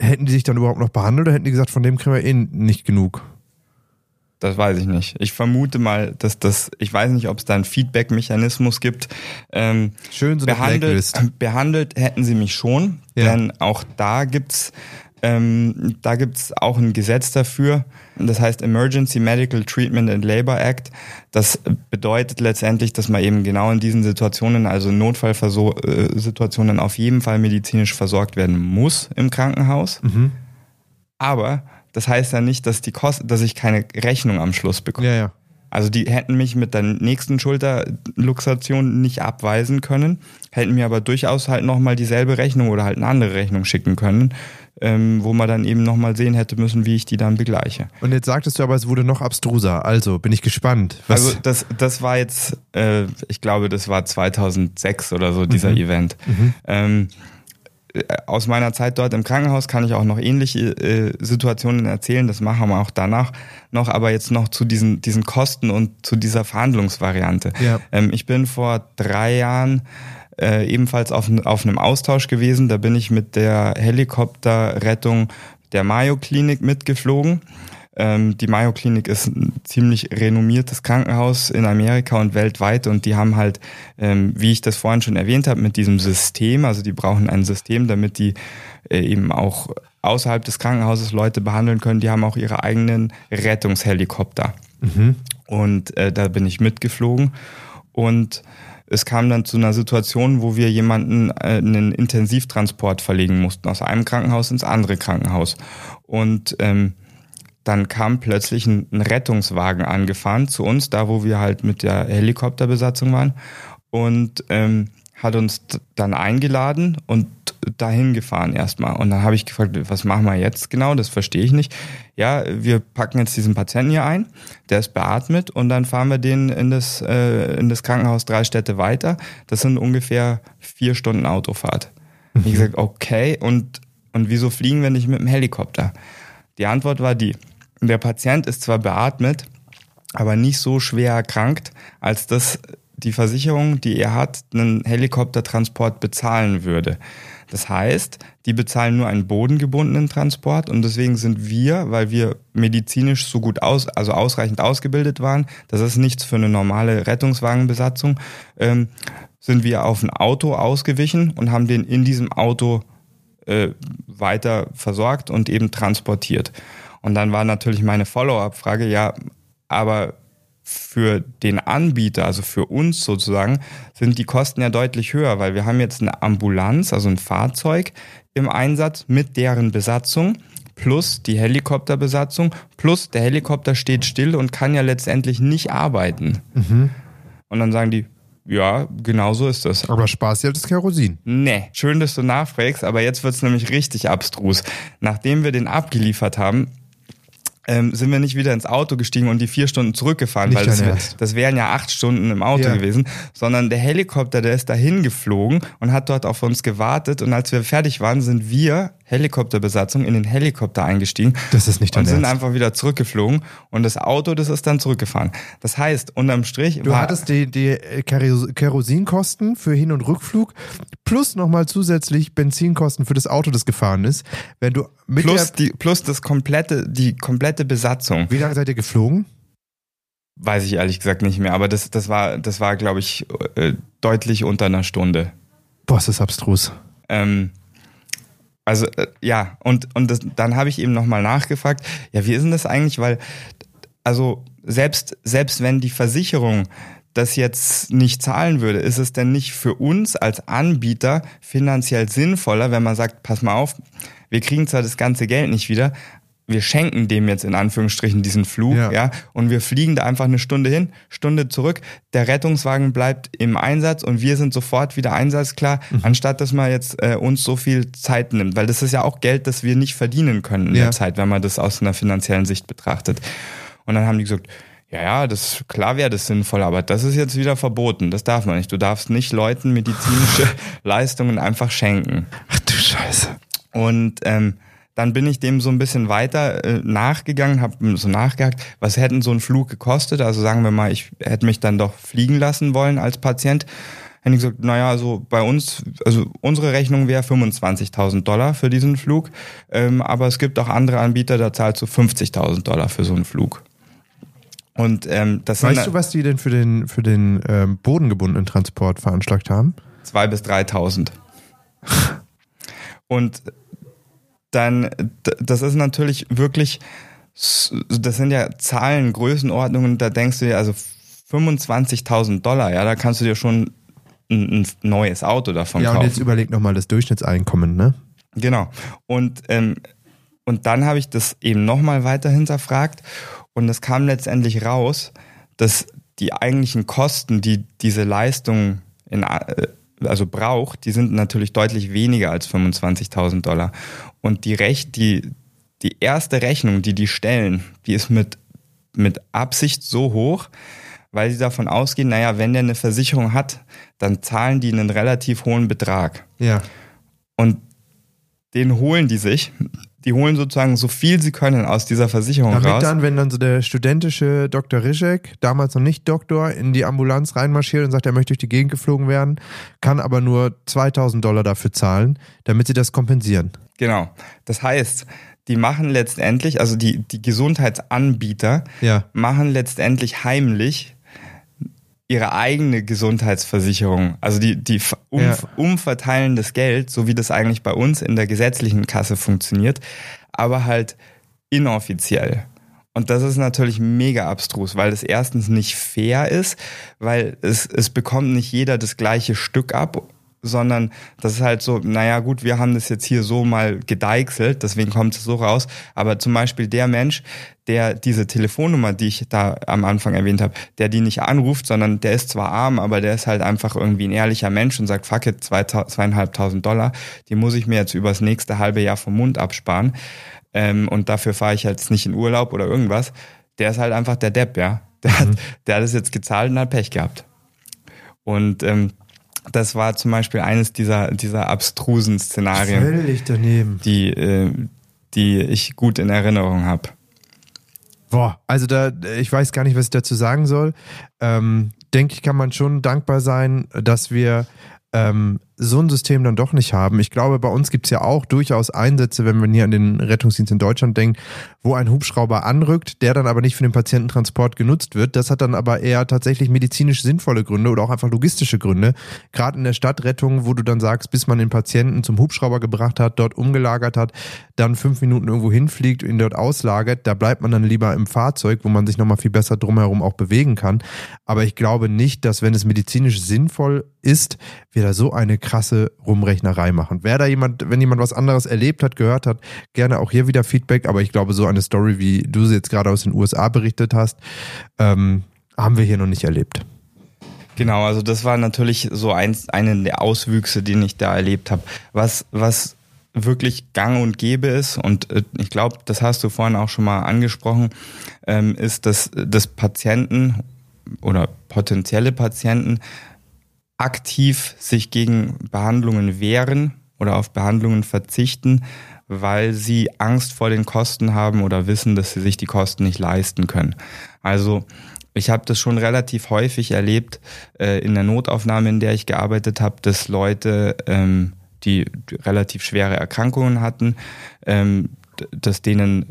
hätten die sich dann überhaupt noch behandelt oder hätten die gesagt, von dem kriegen wir eh nicht genug? Das weiß ich nicht. Ich vermute mal, dass das, ich weiß nicht, ob es da einen Feedback-Mechanismus gibt. Ähm, Schön so eine behandelt, Blacklist. behandelt hätten sie mich schon, Ja. denn auch da gibt's Ähm, da gibt's auch ein Gesetz dafür, das heißt Emergency Medical Treatment and Labor Act. Das bedeutet letztendlich, dass man eben genau in diesen Situationen, also Notfallsituationen, auf jeden Fall medizinisch versorgt werden muss im Krankenhaus. Aber das heißt ja nicht, dass die Kosten, dass ich keine Rechnung am Schluss bekomme. Ja, ja. Also die hätten mich mit der nächsten Schulterluxation nicht abweisen können, hätten mir aber durchaus halt nochmal dieselbe Rechnung oder halt eine andere Rechnung schicken können, ähm, wo man dann eben nochmal sehen hätte müssen, wie ich die dann begleiche. Und jetzt sagtest du aber, es wurde noch abstruser. Also bin ich gespannt. Was, Also das, das war jetzt, äh, ich glaube, das war 2006 oder so, dieser Mhm. Event. Ähm, äh, aus meiner Zeit dort im Krankenhaus kann ich auch noch ähnliche äh, Situationen erzählen. Das machen wir auch danach noch, aber jetzt noch zu diesen, diesen Kosten und zu dieser Verhandlungsvariante. Ja. Ähm, ich bin vor drei Jahren äh, ebenfalls auf, auf einem Austausch gewesen. Da bin ich mit der Helikopterrettung der Mayo Klinik mitgeflogen. Ähm, die Mayo Klinik ist ein ziemlich renommiertes Krankenhaus in Amerika und weltweit und die haben halt, ähm, wie ich das vorhin schon erwähnt habe, mit diesem System, also die brauchen ein System, damit die äh, eben auch außerhalb des Krankenhauses Leute behandeln können. Die haben auch ihre eigenen Rettungshelikopter. Und äh, da bin ich mitgeflogen und es kam dann zu einer Situation, wo wir jemanden äh, einen Intensivtransport verlegen mussten aus einem Krankenhaus ins andere Krankenhaus. Und ähm, dann kam plötzlich ein, ein Rettungswagen angefahren zu uns, da wo wir halt mit der Helikopterbesatzung waren und ähm, hat uns dann eingeladen und dahin gefahren erstmal. Und dann habe ich gefragt, was machen wir jetzt genau? Das verstehe ich nicht. Ja, wir packen jetzt diesen Patienten hier ein, der ist beatmet und dann fahren wir den in das, äh, in das Krankenhaus drei Städte weiter. Das sind ungefähr vier Stunden Autofahrt. Ich gesagt, okay, und, und wieso fliegen wir nicht mit dem Helikopter? Die Antwort war die, der Patient ist zwar beatmet, aber nicht so schwer erkrankt, als dass die Versicherung, die er hat, einen Helikoptertransport bezahlen würde. Das heißt, die bezahlen nur einen bodengebundenen Transport und deswegen sind wir, weil wir medizinisch so gut aus, also ausreichend ausgebildet waren, das ist nichts für eine normale Rettungswagenbesatzung, ähm, sind wir auf ein Auto ausgewichen und haben den in diesem Auto äh, weiter versorgt und eben transportiert. Und dann war natürlich meine Follow-up-Frage, ja, aber für den Anbieter, also für uns sozusagen, sind die Kosten ja deutlich höher, weil wir haben jetzt eine Ambulanz, also ein Fahrzeug im Einsatz mit deren Besatzung plus die Helikopterbesatzung plus der Helikopter steht still und kann ja letztendlich nicht arbeiten. Und dann sagen die, ja, genau so ist das. aber Spaß ja das Kerosin. Nee, schön, dass du nachfragst, aber jetzt wird's nämlich richtig abstrus. Nachdem wir den abgeliefert haben, ähm, sind wir nicht wieder ins Auto gestiegen und die vier Stunden zurückgefahren, Nicht weil das, wär- das wären ja acht Stunden im Auto Ja. gewesen, sondern der Helikopter, der ist dahin geflogen und hat dort auf uns gewartet und als wir fertig waren, sind wir, Helikopterbesatzung, in den Helikopter eingestiegen Das ist nicht und sind Ernst. einfach wieder zurückgeflogen und das Auto, das ist dann zurückgefahren. Das heißt, unterm Strich Du hattest die, die äh, Keros- Kerosinkosten für Hin- und Rückflug plus nochmal zusätzlich Benzinkosten für das Auto, das gefahren ist. Wenn du mit plus, der, die, plus das komplette, die komplette Besatzung. wie lange seid ihr geflogen? Weiß ich ehrlich gesagt nicht mehr, aber das, das war, das war, glaube ich, äh, deutlich unter einer Stunde. Boah, ist das abstrus. Ähm, also äh, ja, und, und das, dann habe ich eben nochmal nachgefragt, ja, wie ist denn das eigentlich? Weil, also selbst, selbst wenn die Versicherung das jetzt nicht zahlen würde, ist es denn nicht für uns als Anbieter finanziell sinnvoller, wenn man sagt, pass mal auf, wir kriegen zwar das ganze Geld nicht wieder, wir schenken dem jetzt in Anführungsstrichen diesen Flug, Ja. ja. und wir fliegen da einfach eine Stunde hin, Stunde zurück, der Rettungswagen bleibt im Einsatz und wir sind sofort wieder einsatzklar, Mhm. anstatt dass man jetzt äh, uns so viel Zeit nimmt, weil das ist ja auch Geld, das wir nicht verdienen können in Ja. der Zeit, wenn man das aus einer finanziellen Sicht betrachtet. Und dann haben die gesagt, ja, ja, das klar wäre das sinnvoll, aber das ist jetzt wieder verboten. Das darf man nicht. Du darfst nicht Leuten medizinische Leistungen einfach schenken. Ach du Scheiße. Und ähm, dann bin ich dem so ein bisschen weiter äh, nachgegangen, habe so nachgehakt, was hätten so ein Flug gekostet? Also sagen wir mal, ich hätte mich dann doch fliegen lassen wollen als Patient. Hätte ich gesagt, naja, also bei uns, also unsere Rechnung wäre 25.000 Dollar für diesen Flug, ähm, aber es gibt auch andere Anbieter, da zahlst du 50.000 Dollar für so einen Flug. Und ähm, das Weißt sind du, was die denn für den, für den ähm, bodengebundenen Transport veranschlagt haben? zwei bis 3.000. Und dann, das ist natürlich wirklich, das sind ja Zahlen, Größenordnungen, da denkst du dir, also 25.000 Dollar, ja, da kannst du dir schon ein, ein neues Auto davon ja, kaufen. Ja, und jetzt überleg nochmal das Durchschnittseinkommen, ne? Genau. Und, ähm, und dann habe ich das eben nochmal weiter hinterfragt und es kam letztendlich raus, dass die eigentlichen Kosten, die diese Leistung in, äh, also braucht, die sind natürlich deutlich weniger als 25.000 Dollar. Und die, Rech die, die erste Rechnung, die die stellen, die ist mit, mit Absicht so hoch, weil sie davon ausgehen, naja, wenn der eine Versicherung hat, dann zahlen die einen relativ hohen Betrag. Ja. Und den holen die sich. Die holen sozusagen so viel sie können aus dieser Versicherung Damit raus. dann, wenn dann so der studentische Dr. Rischek, damals noch nicht Doktor, in die Ambulanz reinmarschiert und sagt, er möchte durch die Gegend geflogen werden, kann aber nur 2000 Dollar dafür zahlen, damit sie das kompensieren. Genau. Das heißt, die machen letztendlich, also die, die Gesundheitsanbieter ja. machen letztendlich heimlich ihre eigene Gesundheitsversicherung, also die, die um, ja. umverteilen das Geld, so wie das eigentlich bei uns in der gesetzlichen Kasse funktioniert, aber halt inoffiziell. Und das ist natürlich mega abstrus, weil das erstens nicht fair ist, weil es, es bekommt nicht jeder das gleiche Stück ab sondern das ist halt so, naja gut, wir haben das jetzt hier so mal gedeichselt, deswegen kommt es so raus. Aber zum Beispiel der Mensch, der diese Telefonnummer, die ich da am Anfang erwähnt habe, der die nicht anruft, sondern der ist zwar arm, aber der ist halt einfach irgendwie ein ehrlicher Mensch und sagt, fuck it, zweieinhalbtausend Dollar, die muss ich mir jetzt übers nächste halbe Jahr vom Mund absparen. Ähm, und dafür fahre ich jetzt nicht in Urlaub oder irgendwas. Der ist halt einfach der Depp, ja. Der, mhm. hat, der hat es jetzt gezahlt und hat Pech gehabt. Und ähm, das war zum Beispiel eines dieser, dieser abstrusen Szenarien. Völlig daneben. Die, äh, die ich gut in Erinnerung habe. Boah, also da, ich weiß gar nicht, was ich dazu sagen soll. Ähm, denke ich, kann man schon dankbar sein, dass wir ähm, so ein System dann doch nicht haben. Ich glaube, bei uns gibt es ja auch durchaus Einsätze, wenn man hier an den Rettungsdienst in Deutschland denkt, wo ein Hubschrauber anrückt, der dann aber nicht für den Patiententransport genutzt wird. Das hat dann aber eher tatsächlich medizinisch sinnvolle Gründe oder auch einfach logistische Gründe. Gerade in der Stadtrettung, wo du dann sagst, bis man den Patienten zum Hubschrauber gebracht hat, dort umgelagert hat, dann fünf Minuten irgendwo hinfliegt, ihn dort auslagert, da bleibt man dann lieber im Fahrzeug, wo man sich nochmal viel besser drumherum auch bewegen kann. Aber ich glaube nicht, dass wenn es medizinisch sinnvoll ist, wir da so eine krasse Rumrechnerei machen. Wer da jemand, wenn jemand was anderes erlebt hat, gehört hat, gerne auch hier wieder Feedback. Aber ich glaube, so eine Story, wie du sie jetzt gerade aus den USA berichtet hast, ähm, haben wir hier noch nicht erlebt. Genau, also das war natürlich so eins, eine der Auswüchse, die ich da erlebt habe. Was, was wirklich gang und gäbe ist, und äh, ich glaube, das hast du vorhin auch schon mal angesprochen, ähm, ist, dass, dass Patienten oder potenzielle Patienten aktiv sich gegen Behandlungen wehren oder auf Behandlungen verzichten, weil sie Angst vor den Kosten haben oder wissen, dass sie sich die Kosten nicht leisten können. Also ich habe das schon relativ häufig erlebt äh, in der Notaufnahme, in der ich gearbeitet habe, dass Leute, ähm, die relativ schwere Erkrankungen hatten, ähm, dass denen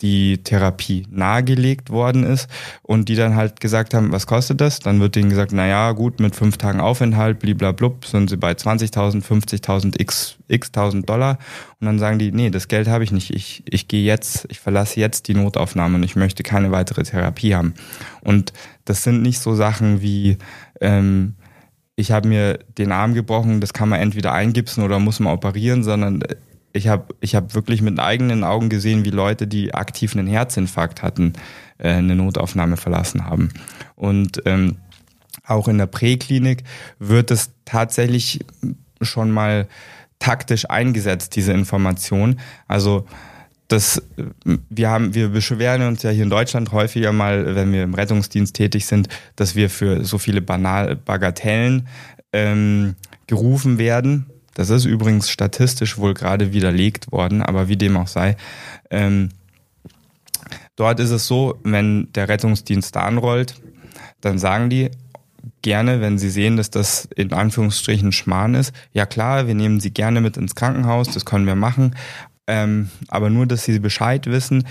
die Therapie nahegelegt worden ist und die dann halt gesagt haben, was kostet das? Dann wird denen gesagt, na ja, gut, mit fünf Tagen Aufenthalt, bliblablub, sind sie bei 20.000, 50.000, x, x Dollar und dann sagen die, nee, das Geld habe ich nicht, ich, ich gehe jetzt, ich verlasse jetzt die Notaufnahme und ich möchte keine weitere Therapie haben. Und das sind nicht so Sachen wie, ähm, ich habe mir den Arm gebrochen, das kann man entweder eingipsen oder muss man operieren, sondern ich habe ich hab wirklich mit eigenen Augen gesehen, wie Leute, die aktiv einen Herzinfarkt hatten, äh, eine Notaufnahme verlassen haben. Und ähm, auch in der Präklinik wird es tatsächlich schon mal taktisch eingesetzt, diese Information. Also das, wir haben, wir beschweren uns ja hier in Deutschland häufiger mal, wenn wir im Rettungsdienst tätig sind, dass wir für so viele Banal Bagatellen ähm, gerufen werden, das ist übrigens statistisch wohl gerade widerlegt worden, aber wie dem auch sei. Ähm, dort ist es so, wenn der Rettungsdienst da anrollt, dann sagen die gerne, wenn sie sehen, dass das in Anführungsstrichen Schmarrn ist, ja klar, wir nehmen sie gerne mit ins Krankenhaus, das können wir machen, ähm, aber nur, dass sie Bescheid wissen,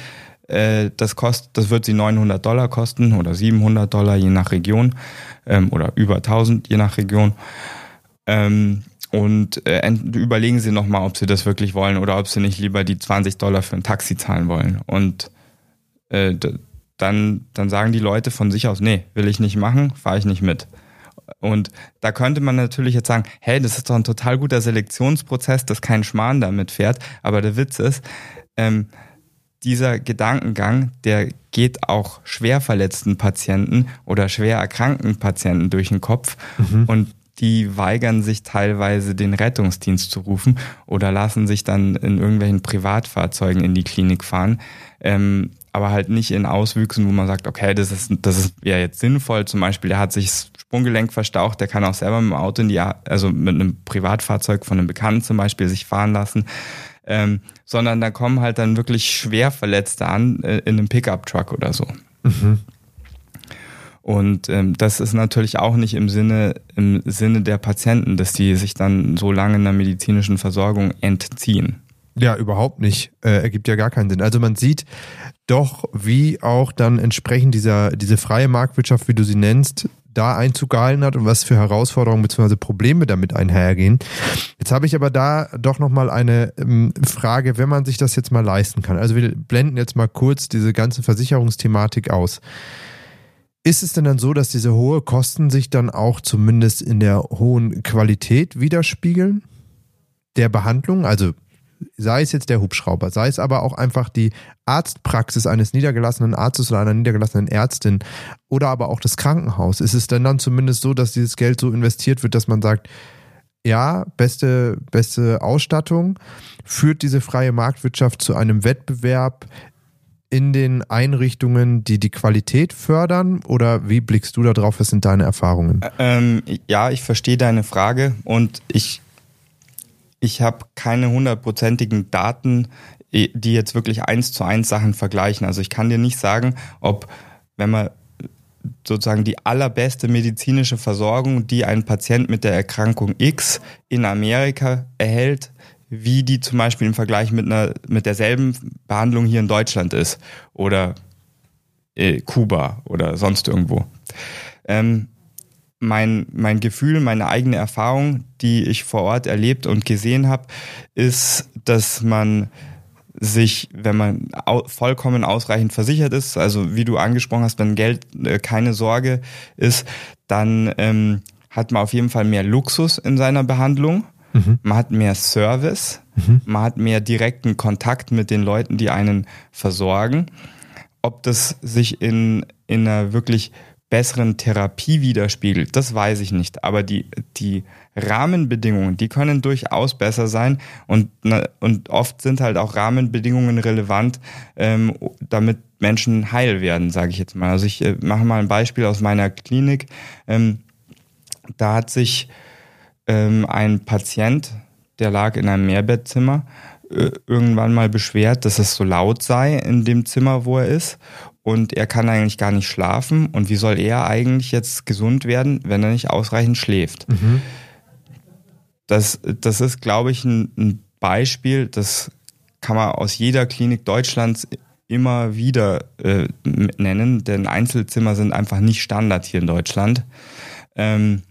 äh, das kostet, das wird sie 900 Dollar kosten oder 700 Dollar je nach Region ähm, oder über 1000 je nach Region. Ähm, und äh, überlegen Sie nochmal, ob Sie das wirklich wollen oder ob Sie nicht lieber die 20 Dollar für ein Taxi zahlen wollen. Und äh, dann, dann sagen die Leute von sich aus, nee, will ich nicht machen, fahre ich nicht mit. Und da könnte man natürlich jetzt sagen, hey, das ist doch ein total guter Selektionsprozess, dass kein Schmarrn damit fährt. Aber der Witz ist, ähm, dieser Gedankengang, der geht auch schwer verletzten Patienten oder schwer erkrankten Patienten durch den Kopf. Mhm. Und die weigern sich teilweise, den Rettungsdienst zu rufen oder lassen sich dann in irgendwelchen Privatfahrzeugen in die Klinik fahren. Ähm, aber halt nicht in Auswüchsen, wo man sagt, okay, das ist, das ist ja jetzt sinnvoll. Zum Beispiel, der hat sich das Sprunggelenk verstaucht, der kann auch selber mit dem Auto in die, also mit einem Privatfahrzeug von einem Bekannten zum Beispiel sich fahren lassen. Ähm, sondern da kommen halt dann wirklich schwer Verletzte an äh, in einem Pickup-Truck oder so. Mhm. Und ähm, das ist natürlich auch nicht im Sinne, im Sinne der Patienten, dass die sich dann so lange in der medizinischen Versorgung entziehen. Ja, überhaupt nicht. Äh, ergibt ja gar keinen Sinn. Also man sieht doch, wie auch dann entsprechend dieser, diese freie Marktwirtschaft, wie du sie nennst, da Einzug gehalten hat und was für Herausforderungen bzw. Probleme damit einhergehen. Jetzt habe ich aber da doch nochmal eine ähm, Frage, wenn man sich das jetzt mal leisten kann. Also wir blenden jetzt mal kurz diese ganze Versicherungsthematik aus. Ist es denn dann so, dass diese hohe Kosten sich dann auch zumindest in der hohen Qualität widerspiegeln? Der Behandlung, also sei es jetzt der Hubschrauber, sei es aber auch einfach die Arztpraxis eines niedergelassenen Arztes oder einer niedergelassenen Ärztin oder aber auch das Krankenhaus, ist es denn dann zumindest so, dass dieses Geld so investiert wird, dass man sagt, ja, beste, beste Ausstattung, führt diese freie Marktwirtschaft zu einem Wettbewerb in den Einrichtungen, die die Qualität fördern? Oder wie blickst du da drauf? Was sind deine Erfahrungen? Ähm, ja, ich verstehe deine Frage und ich ich habe keine hundertprozentigen Daten, die jetzt wirklich eins zu eins Sachen vergleichen. Also ich kann dir nicht sagen, ob, wenn man sozusagen die allerbeste medizinische Versorgung, die ein Patient mit der Erkrankung X in Amerika erhält, wie die zum Beispiel im Vergleich mit einer mit derselben Behandlung hier in Deutschland ist oder äh, Kuba oder sonst irgendwo. Ähm, mein, mein Gefühl, meine eigene Erfahrung, die ich vor Ort erlebt und gesehen habe, ist, dass man sich, wenn man vollkommen ausreichend versichert ist, also wie du angesprochen hast, wenn Geld äh, keine Sorge ist, dann ähm, hat man auf jeden Fall mehr Luxus in seiner Behandlung. Mhm. Man hat mehr Service, mhm. man hat mehr direkten Kontakt mit den Leuten, die einen versorgen. Ob das sich in, in einer wirklich besseren Therapie widerspiegelt, das weiß ich nicht. Aber die, die Rahmenbedingungen, die können durchaus besser sein und, und oft sind halt auch Rahmenbedingungen relevant, ähm, damit Menschen heil werden, sage ich jetzt mal. Also ich äh, mache mal ein Beispiel aus meiner Klinik. Ähm, da hat sich ähm, ein Patient, der lag in einem Mehrbettzimmer, äh, irgendwann mal beschwert, dass es so laut sei in dem Zimmer, wo er ist und er kann eigentlich gar nicht schlafen. Und wie soll er eigentlich jetzt gesund werden, wenn er nicht ausreichend schläft? Mhm. Das, das ist, glaube ich, ein, ein Beispiel, das kann man aus jeder Klinik Deutschlands immer wieder äh, nennen, denn Einzelzimmer sind einfach nicht Standard hier in Deutschland. Ähm,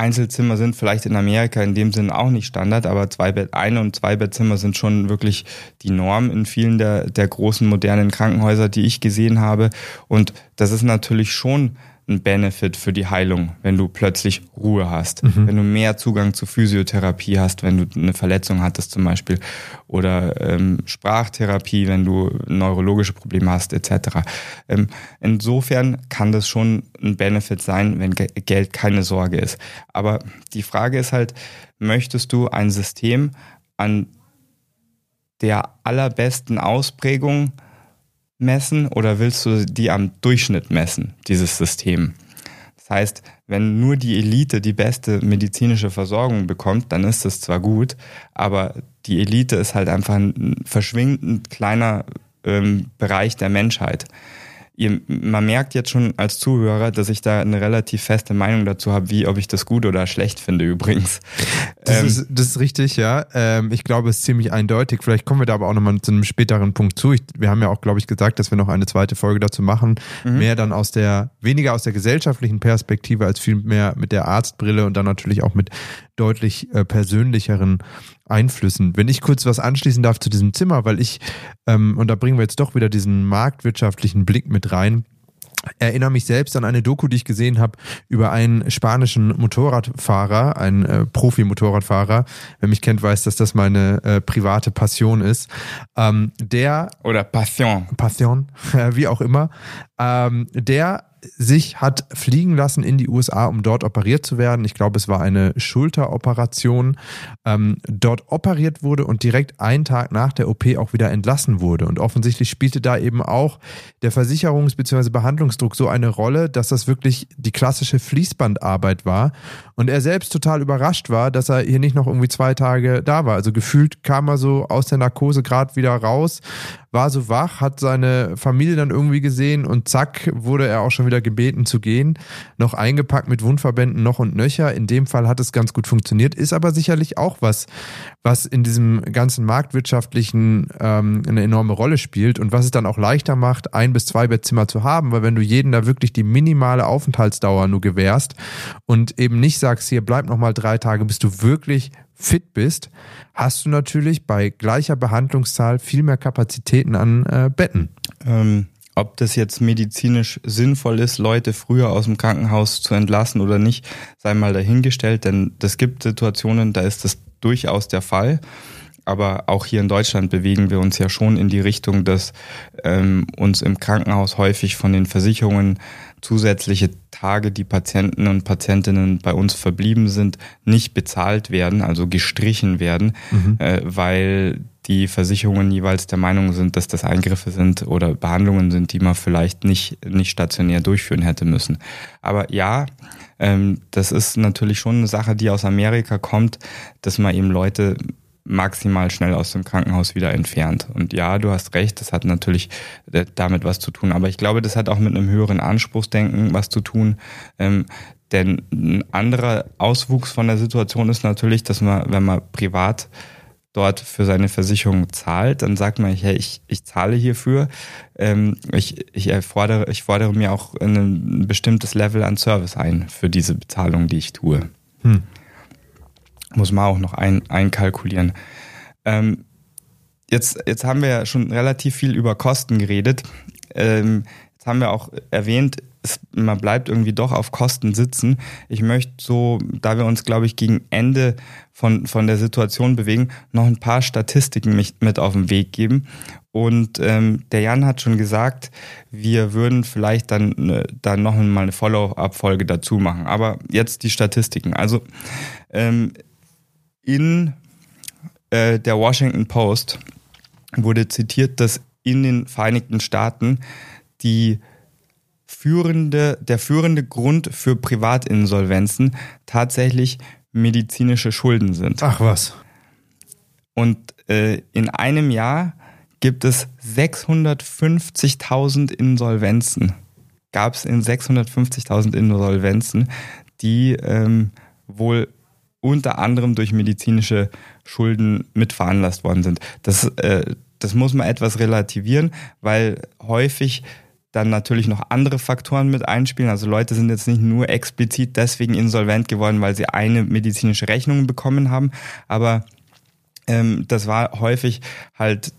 Einzelzimmer sind vielleicht in Amerika in dem Sinn auch nicht Standard, aber zwei Bett, eine und zwei Bettzimmer sind schon wirklich die Norm in vielen der, der großen modernen Krankenhäuser, die ich gesehen habe. Und das ist natürlich schon ein Benefit für die Heilung, wenn du plötzlich Ruhe hast, mhm. wenn du mehr Zugang zu Physiotherapie hast, wenn du eine Verletzung hattest zum Beispiel oder ähm, Sprachtherapie, wenn du neurologische Probleme hast etc. Ähm, insofern kann das schon ein Benefit sein, wenn Geld keine Sorge ist. Aber die Frage ist halt, möchtest du ein System an der allerbesten Ausprägung messen oder willst du die am Durchschnitt messen, dieses System? Das heißt, wenn nur die Elite die beste medizinische Versorgung bekommt, dann ist das zwar gut, aber die Elite ist halt einfach ein verschwindend kleiner ähm, Bereich der Menschheit. Ihr, man merkt jetzt schon als Zuhörer, dass ich da eine relativ feste Meinung dazu habe, wie ob ich das gut oder schlecht finde übrigens. Das, ähm, ist, das ist richtig, ja. Ähm, ich glaube, es ist ziemlich eindeutig. Vielleicht kommen wir da aber auch nochmal zu einem späteren Punkt zu. Ich, wir haben ja auch, glaube ich, gesagt, dass wir noch eine zweite Folge dazu machen. Mhm. Mehr dann aus der, weniger aus der gesellschaftlichen Perspektive als viel mehr mit der Arztbrille und dann natürlich auch mit deutlich äh, persönlicheren Einflüssen. Wenn ich kurz was anschließen darf zu diesem Zimmer, weil ich, ähm, und da bringen wir jetzt doch wieder diesen marktwirtschaftlichen Blick mit rein, erinnere mich selbst an eine Doku, die ich gesehen habe über einen spanischen Motorradfahrer, einen äh, Profi-Motorradfahrer. Wer mich kennt, weiß, dass das meine äh, private Passion ist. Ähm, der oder Passion, Passion, äh, wie auch immer. Ähm, der sich hat fliegen lassen in die USA, um dort operiert zu werden. Ich glaube, es war eine Schulteroperation. Ähm, dort operiert wurde und direkt einen Tag nach der OP auch wieder entlassen wurde. Und offensichtlich spielte da eben auch der Versicherungs- bzw. Behandlungsdruck so eine Rolle, dass das wirklich die klassische Fließbandarbeit war. Und er selbst total überrascht war, dass er hier nicht noch irgendwie zwei Tage da war. Also gefühlt kam er so aus der Narkose gerade wieder raus, war so wach, hat seine Familie dann irgendwie gesehen und zack, wurde er auch schon wieder gebeten zu gehen. Noch eingepackt mit Wundverbänden noch und nöcher. In dem Fall hat es ganz gut funktioniert, ist aber sicherlich auch was, was in diesem ganzen marktwirtschaftlichen ähm, eine enorme Rolle spielt und was es dann auch leichter macht, ein bis zwei Bettzimmer zu haben, weil wenn du jeden da wirklich die minimale Aufenthaltsdauer nur gewährst und eben nicht sagst, hier bleib noch mal drei Tage, bis du wirklich fit bist, hast du natürlich bei gleicher Behandlungszahl viel mehr Kapazitäten an äh, Betten. Ähm, ob das jetzt medizinisch sinnvoll ist, Leute früher aus dem Krankenhaus zu entlassen oder nicht, sei mal dahingestellt, denn es gibt Situationen, da ist das durchaus der Fall. Aber auch hier in Deutschland bewegen wir uns ja schon in die Richtung, dass ähm, uns im Krankenhaus häufig von den Versicherungen zusätzliche Tage, die Patienten und Patientinnen bei uns verblieben sind, nicht bezahlt werden, also gestrichen werden, mhm. äh, weil die Versicherungen jeweils der Meinung sind, dass das Eingriffe sind oder Behandlungen sind, die man vielleicht nicht, nicht stationär durchführen hätte müssen. Aber ja, ähm, das ist natürlich schon eine Sache, die aus Amerika kommt, dass man eben Leute maximal schnell aus dem Krankenhaus wieder entfernt. Und ja, du hast recht, das hat natürlich äh, damit was zu tun. Aber ich glaube, das hat auch mit einem höheren Anspruchsdenken was zu tun. Ähm, denn ein anderer Auswuchs von der Situation ist natürlich, dass man, wenn man privat dort für seine Versicherung zahlt, dann sagt man, hey, ich, ich zahle hierfür. Ähm, ich, ich, fordere, ich fordere mir auch ein bestimmtes Level an Service ein für diese Bezahlung, die ich tue. Hm muss man auch noch ein, einkalkulieren. Ähm, jetzt, jetzt haben wir ja schon relativ viel über Kosten geredet. Ähm, jetzt haben wir auch erwähnt, es, man bleibt irgendwie doch auf Kosten sitzen. Ich möchte so, da wir uns, glaube ich, gegen Ende von, von der Situation bewegen, noch ein paar Statistiken mich mit auf den Weg geben. Und ähm, der Jan hat schon gesagt, wir würden vielleicht dann, äh, dann noch mal eine Follow-up-Folge dazu machen. Aber jetzt die Statistiken. Also ähm, in äh, der Washington Post wurde zitiert, dass in den Vereinigten Staaten die führende, der führende Grund für Privatinsolvenzen tatsächlich medizinische Schulden sind. Ach was. Und äh, in einem Jahr gibt es 650.000 Insolvenzen. Gab es in 650.000 Insolvenzen, die ähm, wohl unter anderem durch medizinische Schulden mit veranlasst worden sind. Das, äh, das muss man etwas relativieren, weil häufig dann natürlich noch andere Faktoren mit einspielen. Also Leute sind jetzt nicht nur explizit deswegen insolvent geworden, weil sie eine medizinische Rechnung bekommen haben, aber ähm, das war häufig halt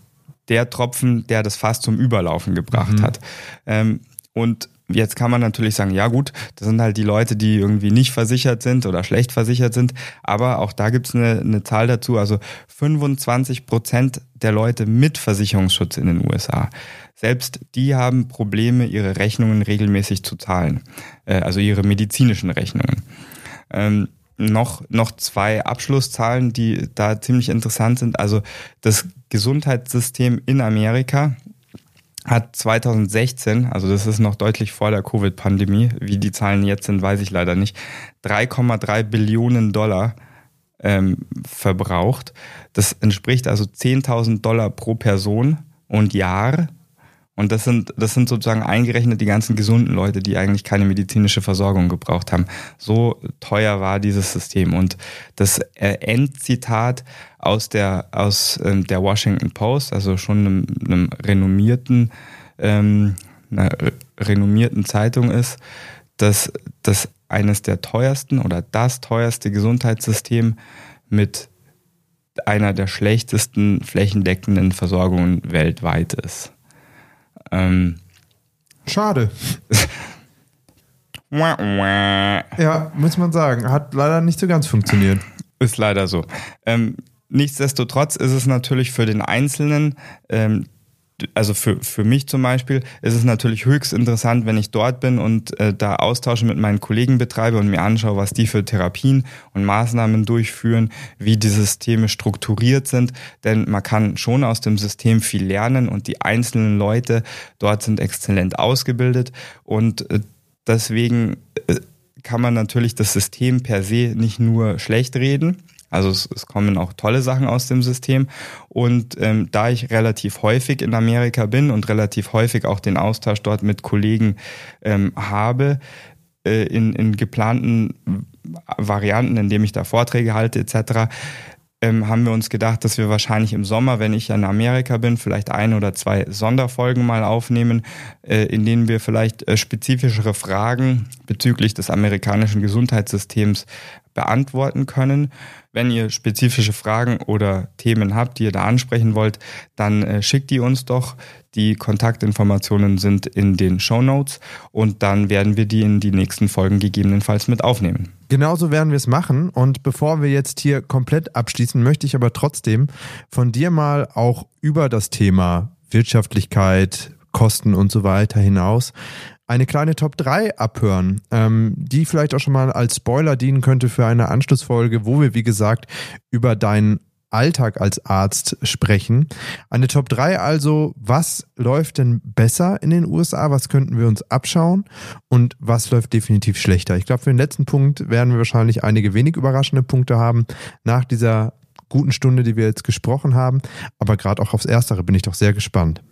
der Tropfen, der das Fass zum Überlaufen gebracht mhm. hat. Ähm, und Jetzt kann man natürlich sagen, ja gut, das sind halt die Leute, die irgendwie nicht versichert sind oder schlecht versichert sind. Aber auch da gibt es eine, eine Zahl dazu. Also 25 Prozent der Leute mit Versicherungsschutz in den USA. Selbst die haben Probleme, ihre Rechnungen regelmäßig zu zahlen. Äh, also ihre medizinischen Rechnungen. Ähm, noch, noch zwei Abschlusszahlen, die da ziemlich interessant sind. Also das Gesundheitssystem in Amerika hat 2016, also das ist noch deutlich vor der Covid-Pandemie, wie die Zahlen jetzt sind, weiß ich leider nicht, 3,3 Billionen Dollar ähm, verbraucht. Das entspricht also 10.000 Dollar pro Person und Jahr. Und das sind, das sind sozusagen eingerechnet die ganzen gesunden Leute, die eigentlich keine medizinische Versorgung gebraucht haben. So teuer war dieses System. Und das äh, Endzitat aus der, aus ähm, der Washington Post, also schon einem, einem renommierten, ähm, einer renommierten Zeitung ist, dass das eines der teuersten oder das teuerste Gesundheitssystem mit einer der schlechtesten flächendeckenden Versorgungen weltweit ist. Ähm, Schade. ja, muss man sagen. Hat leider nicht so ganz funktioniert. Ist leider so. Ähm, nichtsdestotrotz ist es natürlich für den Einzelnen ähm, also für, für mich zum Beispiel ist es natürlich höchst interessant, wenn ich dort bin und äh, da Austausche mit meinen Kollegen betreibe und mir anschaue, was die für Therapien und Maßnahmen durchführen, wie die Systeme strukturiert sind. Denn man kann schon aus dem System viel lernen und die einzelnen Leute dort sind exzellent ausgebildet und äh, deswegen äh, kann man natürlich das System per se nicht nur schlecht reden, also es, es kommen auch tolle Sachen aus dem System. Und ähm, da ich relativ häufig in Amerika bin und relativ häufig auch den Austausch dort mit Kollegen ähm, habe, äh, in, in geplanten Varianten, indem ich da Vorträge halte etc., ähm, haben wir uns gedacht, dass wir wahrscheinlich im Sommer, wenn ich in Amerika bin, vielleicht ein oder zwei Sonderfolgen mal aufnehmen, äh, in denen wir vielleicht äh, spezifischere Fragen bezüglich des amerikanischen Gesundheitssystems beantworten können. Wenn ihr spezifische Fragen oder Themen habt, die ihr da ansprechen wollt, dann äh, schickt die uns doch. Die Kontaktinformationen sind in den Show Notes und dann werden wir die in die nächsten Folgen gegebenenfalls mit aufnehmen. Genauso werden wir es machen. Und bevor wir jetzt hier komplett abschließen, möchte ich aber trotzdem von dir mal auch über das Thema Wirtschaftlichkeit, Kosten und so weiter hinaus eine kleine Top 3 abhören, ähm, die vielleicht auch schon mal als Spoiler dienen könnte für eine Anschlussfolge, wo wir, wie gesagt, über deinen Alltag als Arzt sprechen. Eine Top 3 also, was läuft denn besser in den USA? Was könnten wir uns abschauen? Und was läuft definitiv schlechter? Ich glaube, für den letzten Punkt werden wir wahrscheinlich einige wenig überraschende Punkte haben nach dieser guten Stunde, die wir jetzt gesprochen haben. Aber gerade auch aufs Erstere bin ich doch sehr gespannt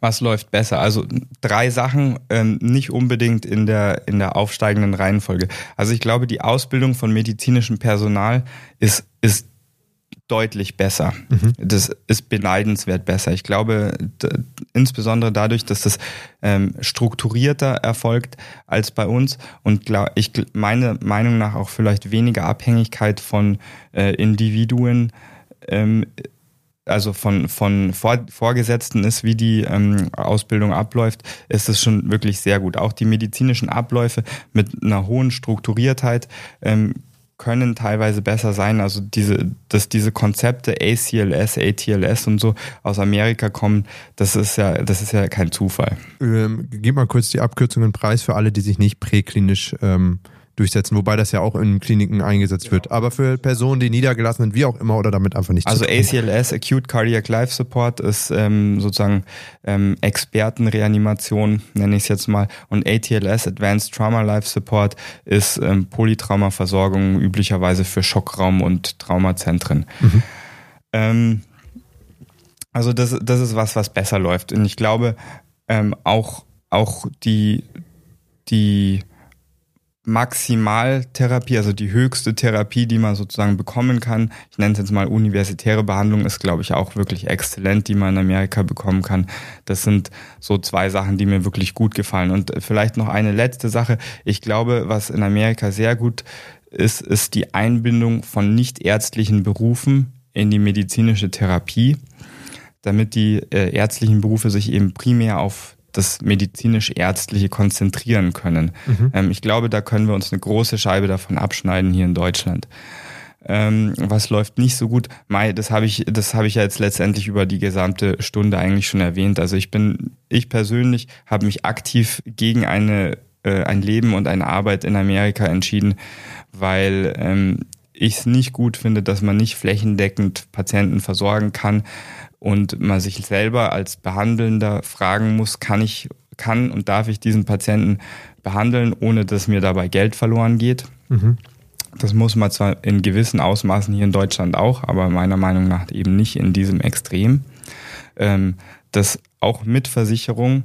was läuft besser? Also drei Sachen, ähm, nicht unbedingt in der, in der aufsteigenden Reihenfolge. Also ich glaube, die Ausbildung von medizinischem Personal ist, ist deutlich besser. Mhm. Das ist beneidenswert besser. Ich glaube, insbesondere dadurch, dass das ähm, strukturierter erfolgt als bei uns und glaub, ich meine Meinung nach auch vielleicht weniger Abhängigkeit von äh, Individuen ähm, also von, von Vor Vorgesetzten ist, wie die ähm, Ausbildung abläuft, ist es schon wirklich sehr gut. Auch die medizinischen Abläufe mit einer hohen Strukturiertheit ähm, können teilweise besser sein. Also diese, dass diese Konzepte ACLS, ATLS und so aus Amerika kommen, das ist ja, das ist ja kein Zufall. Ähm, gib mal kurz die Abkürzung in Preis für alle, die sich nicht präklinisch ähm, durchsetzen, wobei das ja auch in Kliniken eingesetzt genau. wird. Aber für Personen, die niedergelassen sind, wie auch immer, oder damit einfach nicht Also ACLS, Acute Cardiac Life Support, ist ähm, sozusagen ähm, Expertenreanimation, nenne ich es jetzt mal. Und ATLS, Advanced Trauma Life Support, ist ähm, Polytraumaversorgung üblicherweise für Schockraum und Traumazentren. Mhm. Ähm, also das, das ist was, was besser läuft. Und ich glaube, ähm, auch, auch die, die Maximaltherapie, also die höchste Therapie, die man sozusagen bekommen kann. Ich nenne es jetzt mal universitäre Behandlung, ist, glaube ich, auch wirklich exzellent, die man in Amerika bekommen kann. Das sind so zwei Sachen, die mir wirklich gut gefallen. Und vielleicht noch eine letzte Sache. Ich glaube, was in Amerika sehr gut ist, ist die Einbindung von nichtärztlichen Berufen in die medizinische Therapie, damit die äh, ärztlichen Berufe sich eben primär auf das medizinisch-ärztliche konzentrieren können. Mhm. Ähm, ich glaube, da können wir uns eine große Scheibe davon abschneiden hier in Deutschland. Ähm, was läuft nicht so gut? Mai, das habe ich, das habe ich ja jetzt letztendlich über die gesamte Stunde eigentlich schon erwähnt. Also ich bin, ich persönlich habe mich aktiv gegen eine äh, ein Leben und eine Arbeit in Amerika entschieden, weil ähm, ich es nicht gut finde, dass man nicht flächendeckend Patienten versorgen kann und man sich selber als Behandelnder fragen muss, kann ich, kann und darf ich diesen Patienten behandeln, ohne dass mir dabei Geld verloren geht. Mhm. Das muss man zwar in gewissen Ausmaßen hier in Deutschland auch, aber meiner Meinung nach eben nicht in diesem Extrem. Ähm, das auch mit Versicherung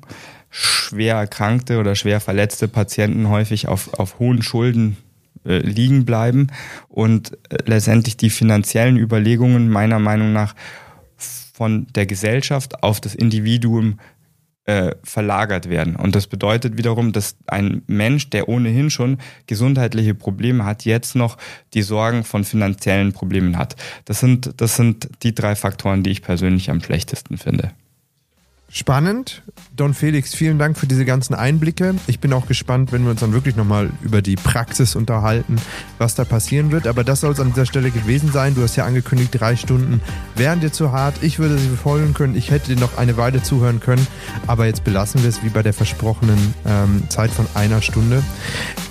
schwer erkrankte oder schwer verletzte Patienten häufig auf, auf hohen Schulden äh, liegen bleiben und äh, letztendlich die finanziellen Überlegungen meiner Meinung nach von der Gesellschaft auf das Individuum äh, verlagert werden. Und das bedeutet wiederum, dass ein Mensch, der ohnehin schon gesundheitliche Probleme hat, jetzt noch die Sorgen von finanziellen Problemen hat. Das sind, das sind die drei Faktoren, die ich persönlich am schlechtesten finde. Spannend. Don Felix, vielen Dank für diese ganzen Einblicke. Ich bin auch gespannt, wenn wir uns dann wirklich nochmal über die Praxis unterhalten, was da passieren wird. Aber das soll es an dieser Stelle gewesen sein. Du hast ja angekündigt, drei Stunden wären dir zu hart. Ich würde sie befolgen können. Ich hätte dir noch eine Weile zuhören können. Aber jetzt belassen wir es wie bei der versprochenen ähm, Zeit von einer Stunde.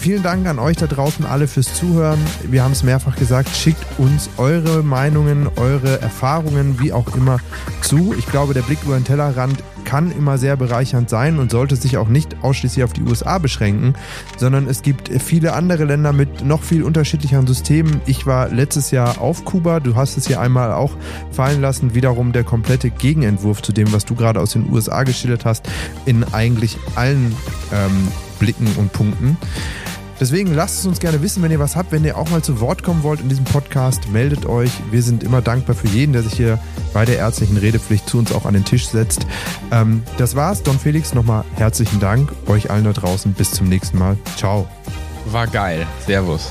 Vielen Dank an euch da draußen alle fürs Zuhören. Wir haben es mehrfach gesagt. Schickt uns eure Meinungen, eure Erfahrungen, wie auch immer zu. Ich glaube, der Blick über den Tellerrand kann immer sehr bereichernd sein und sollte sich auch nicht ausschließlich auf die USA beschränken, sondern es gibt viele andere Länder mit noch viel unterschiedlicheren Systemen. Ich war letztes Jahr auf Kuba, du hast es hier einmal auch fallen lassen, wiederum der komplette Gegenentwurf zu dem, was du gerade aus den USA geschildert hast, in eigentlich allen ähm, Blicken und Punkten. Deswegen lasst es uns gerne wissen, wenn ihr was habt, wenn ihr auch mal zu Wort kommen wollt in diesem Podcast, meldet euch. Wir sind immer dankbar für jeden, der sich hier bei der ärztlichen Redepflicht zu uns auch an den Tisch setzt. Ähm, das war's. Don Felix, nochmal herzlichen Dank. Euch allen da draußen. Bis zum nächsten Mal. Ciao. War geil. Servus.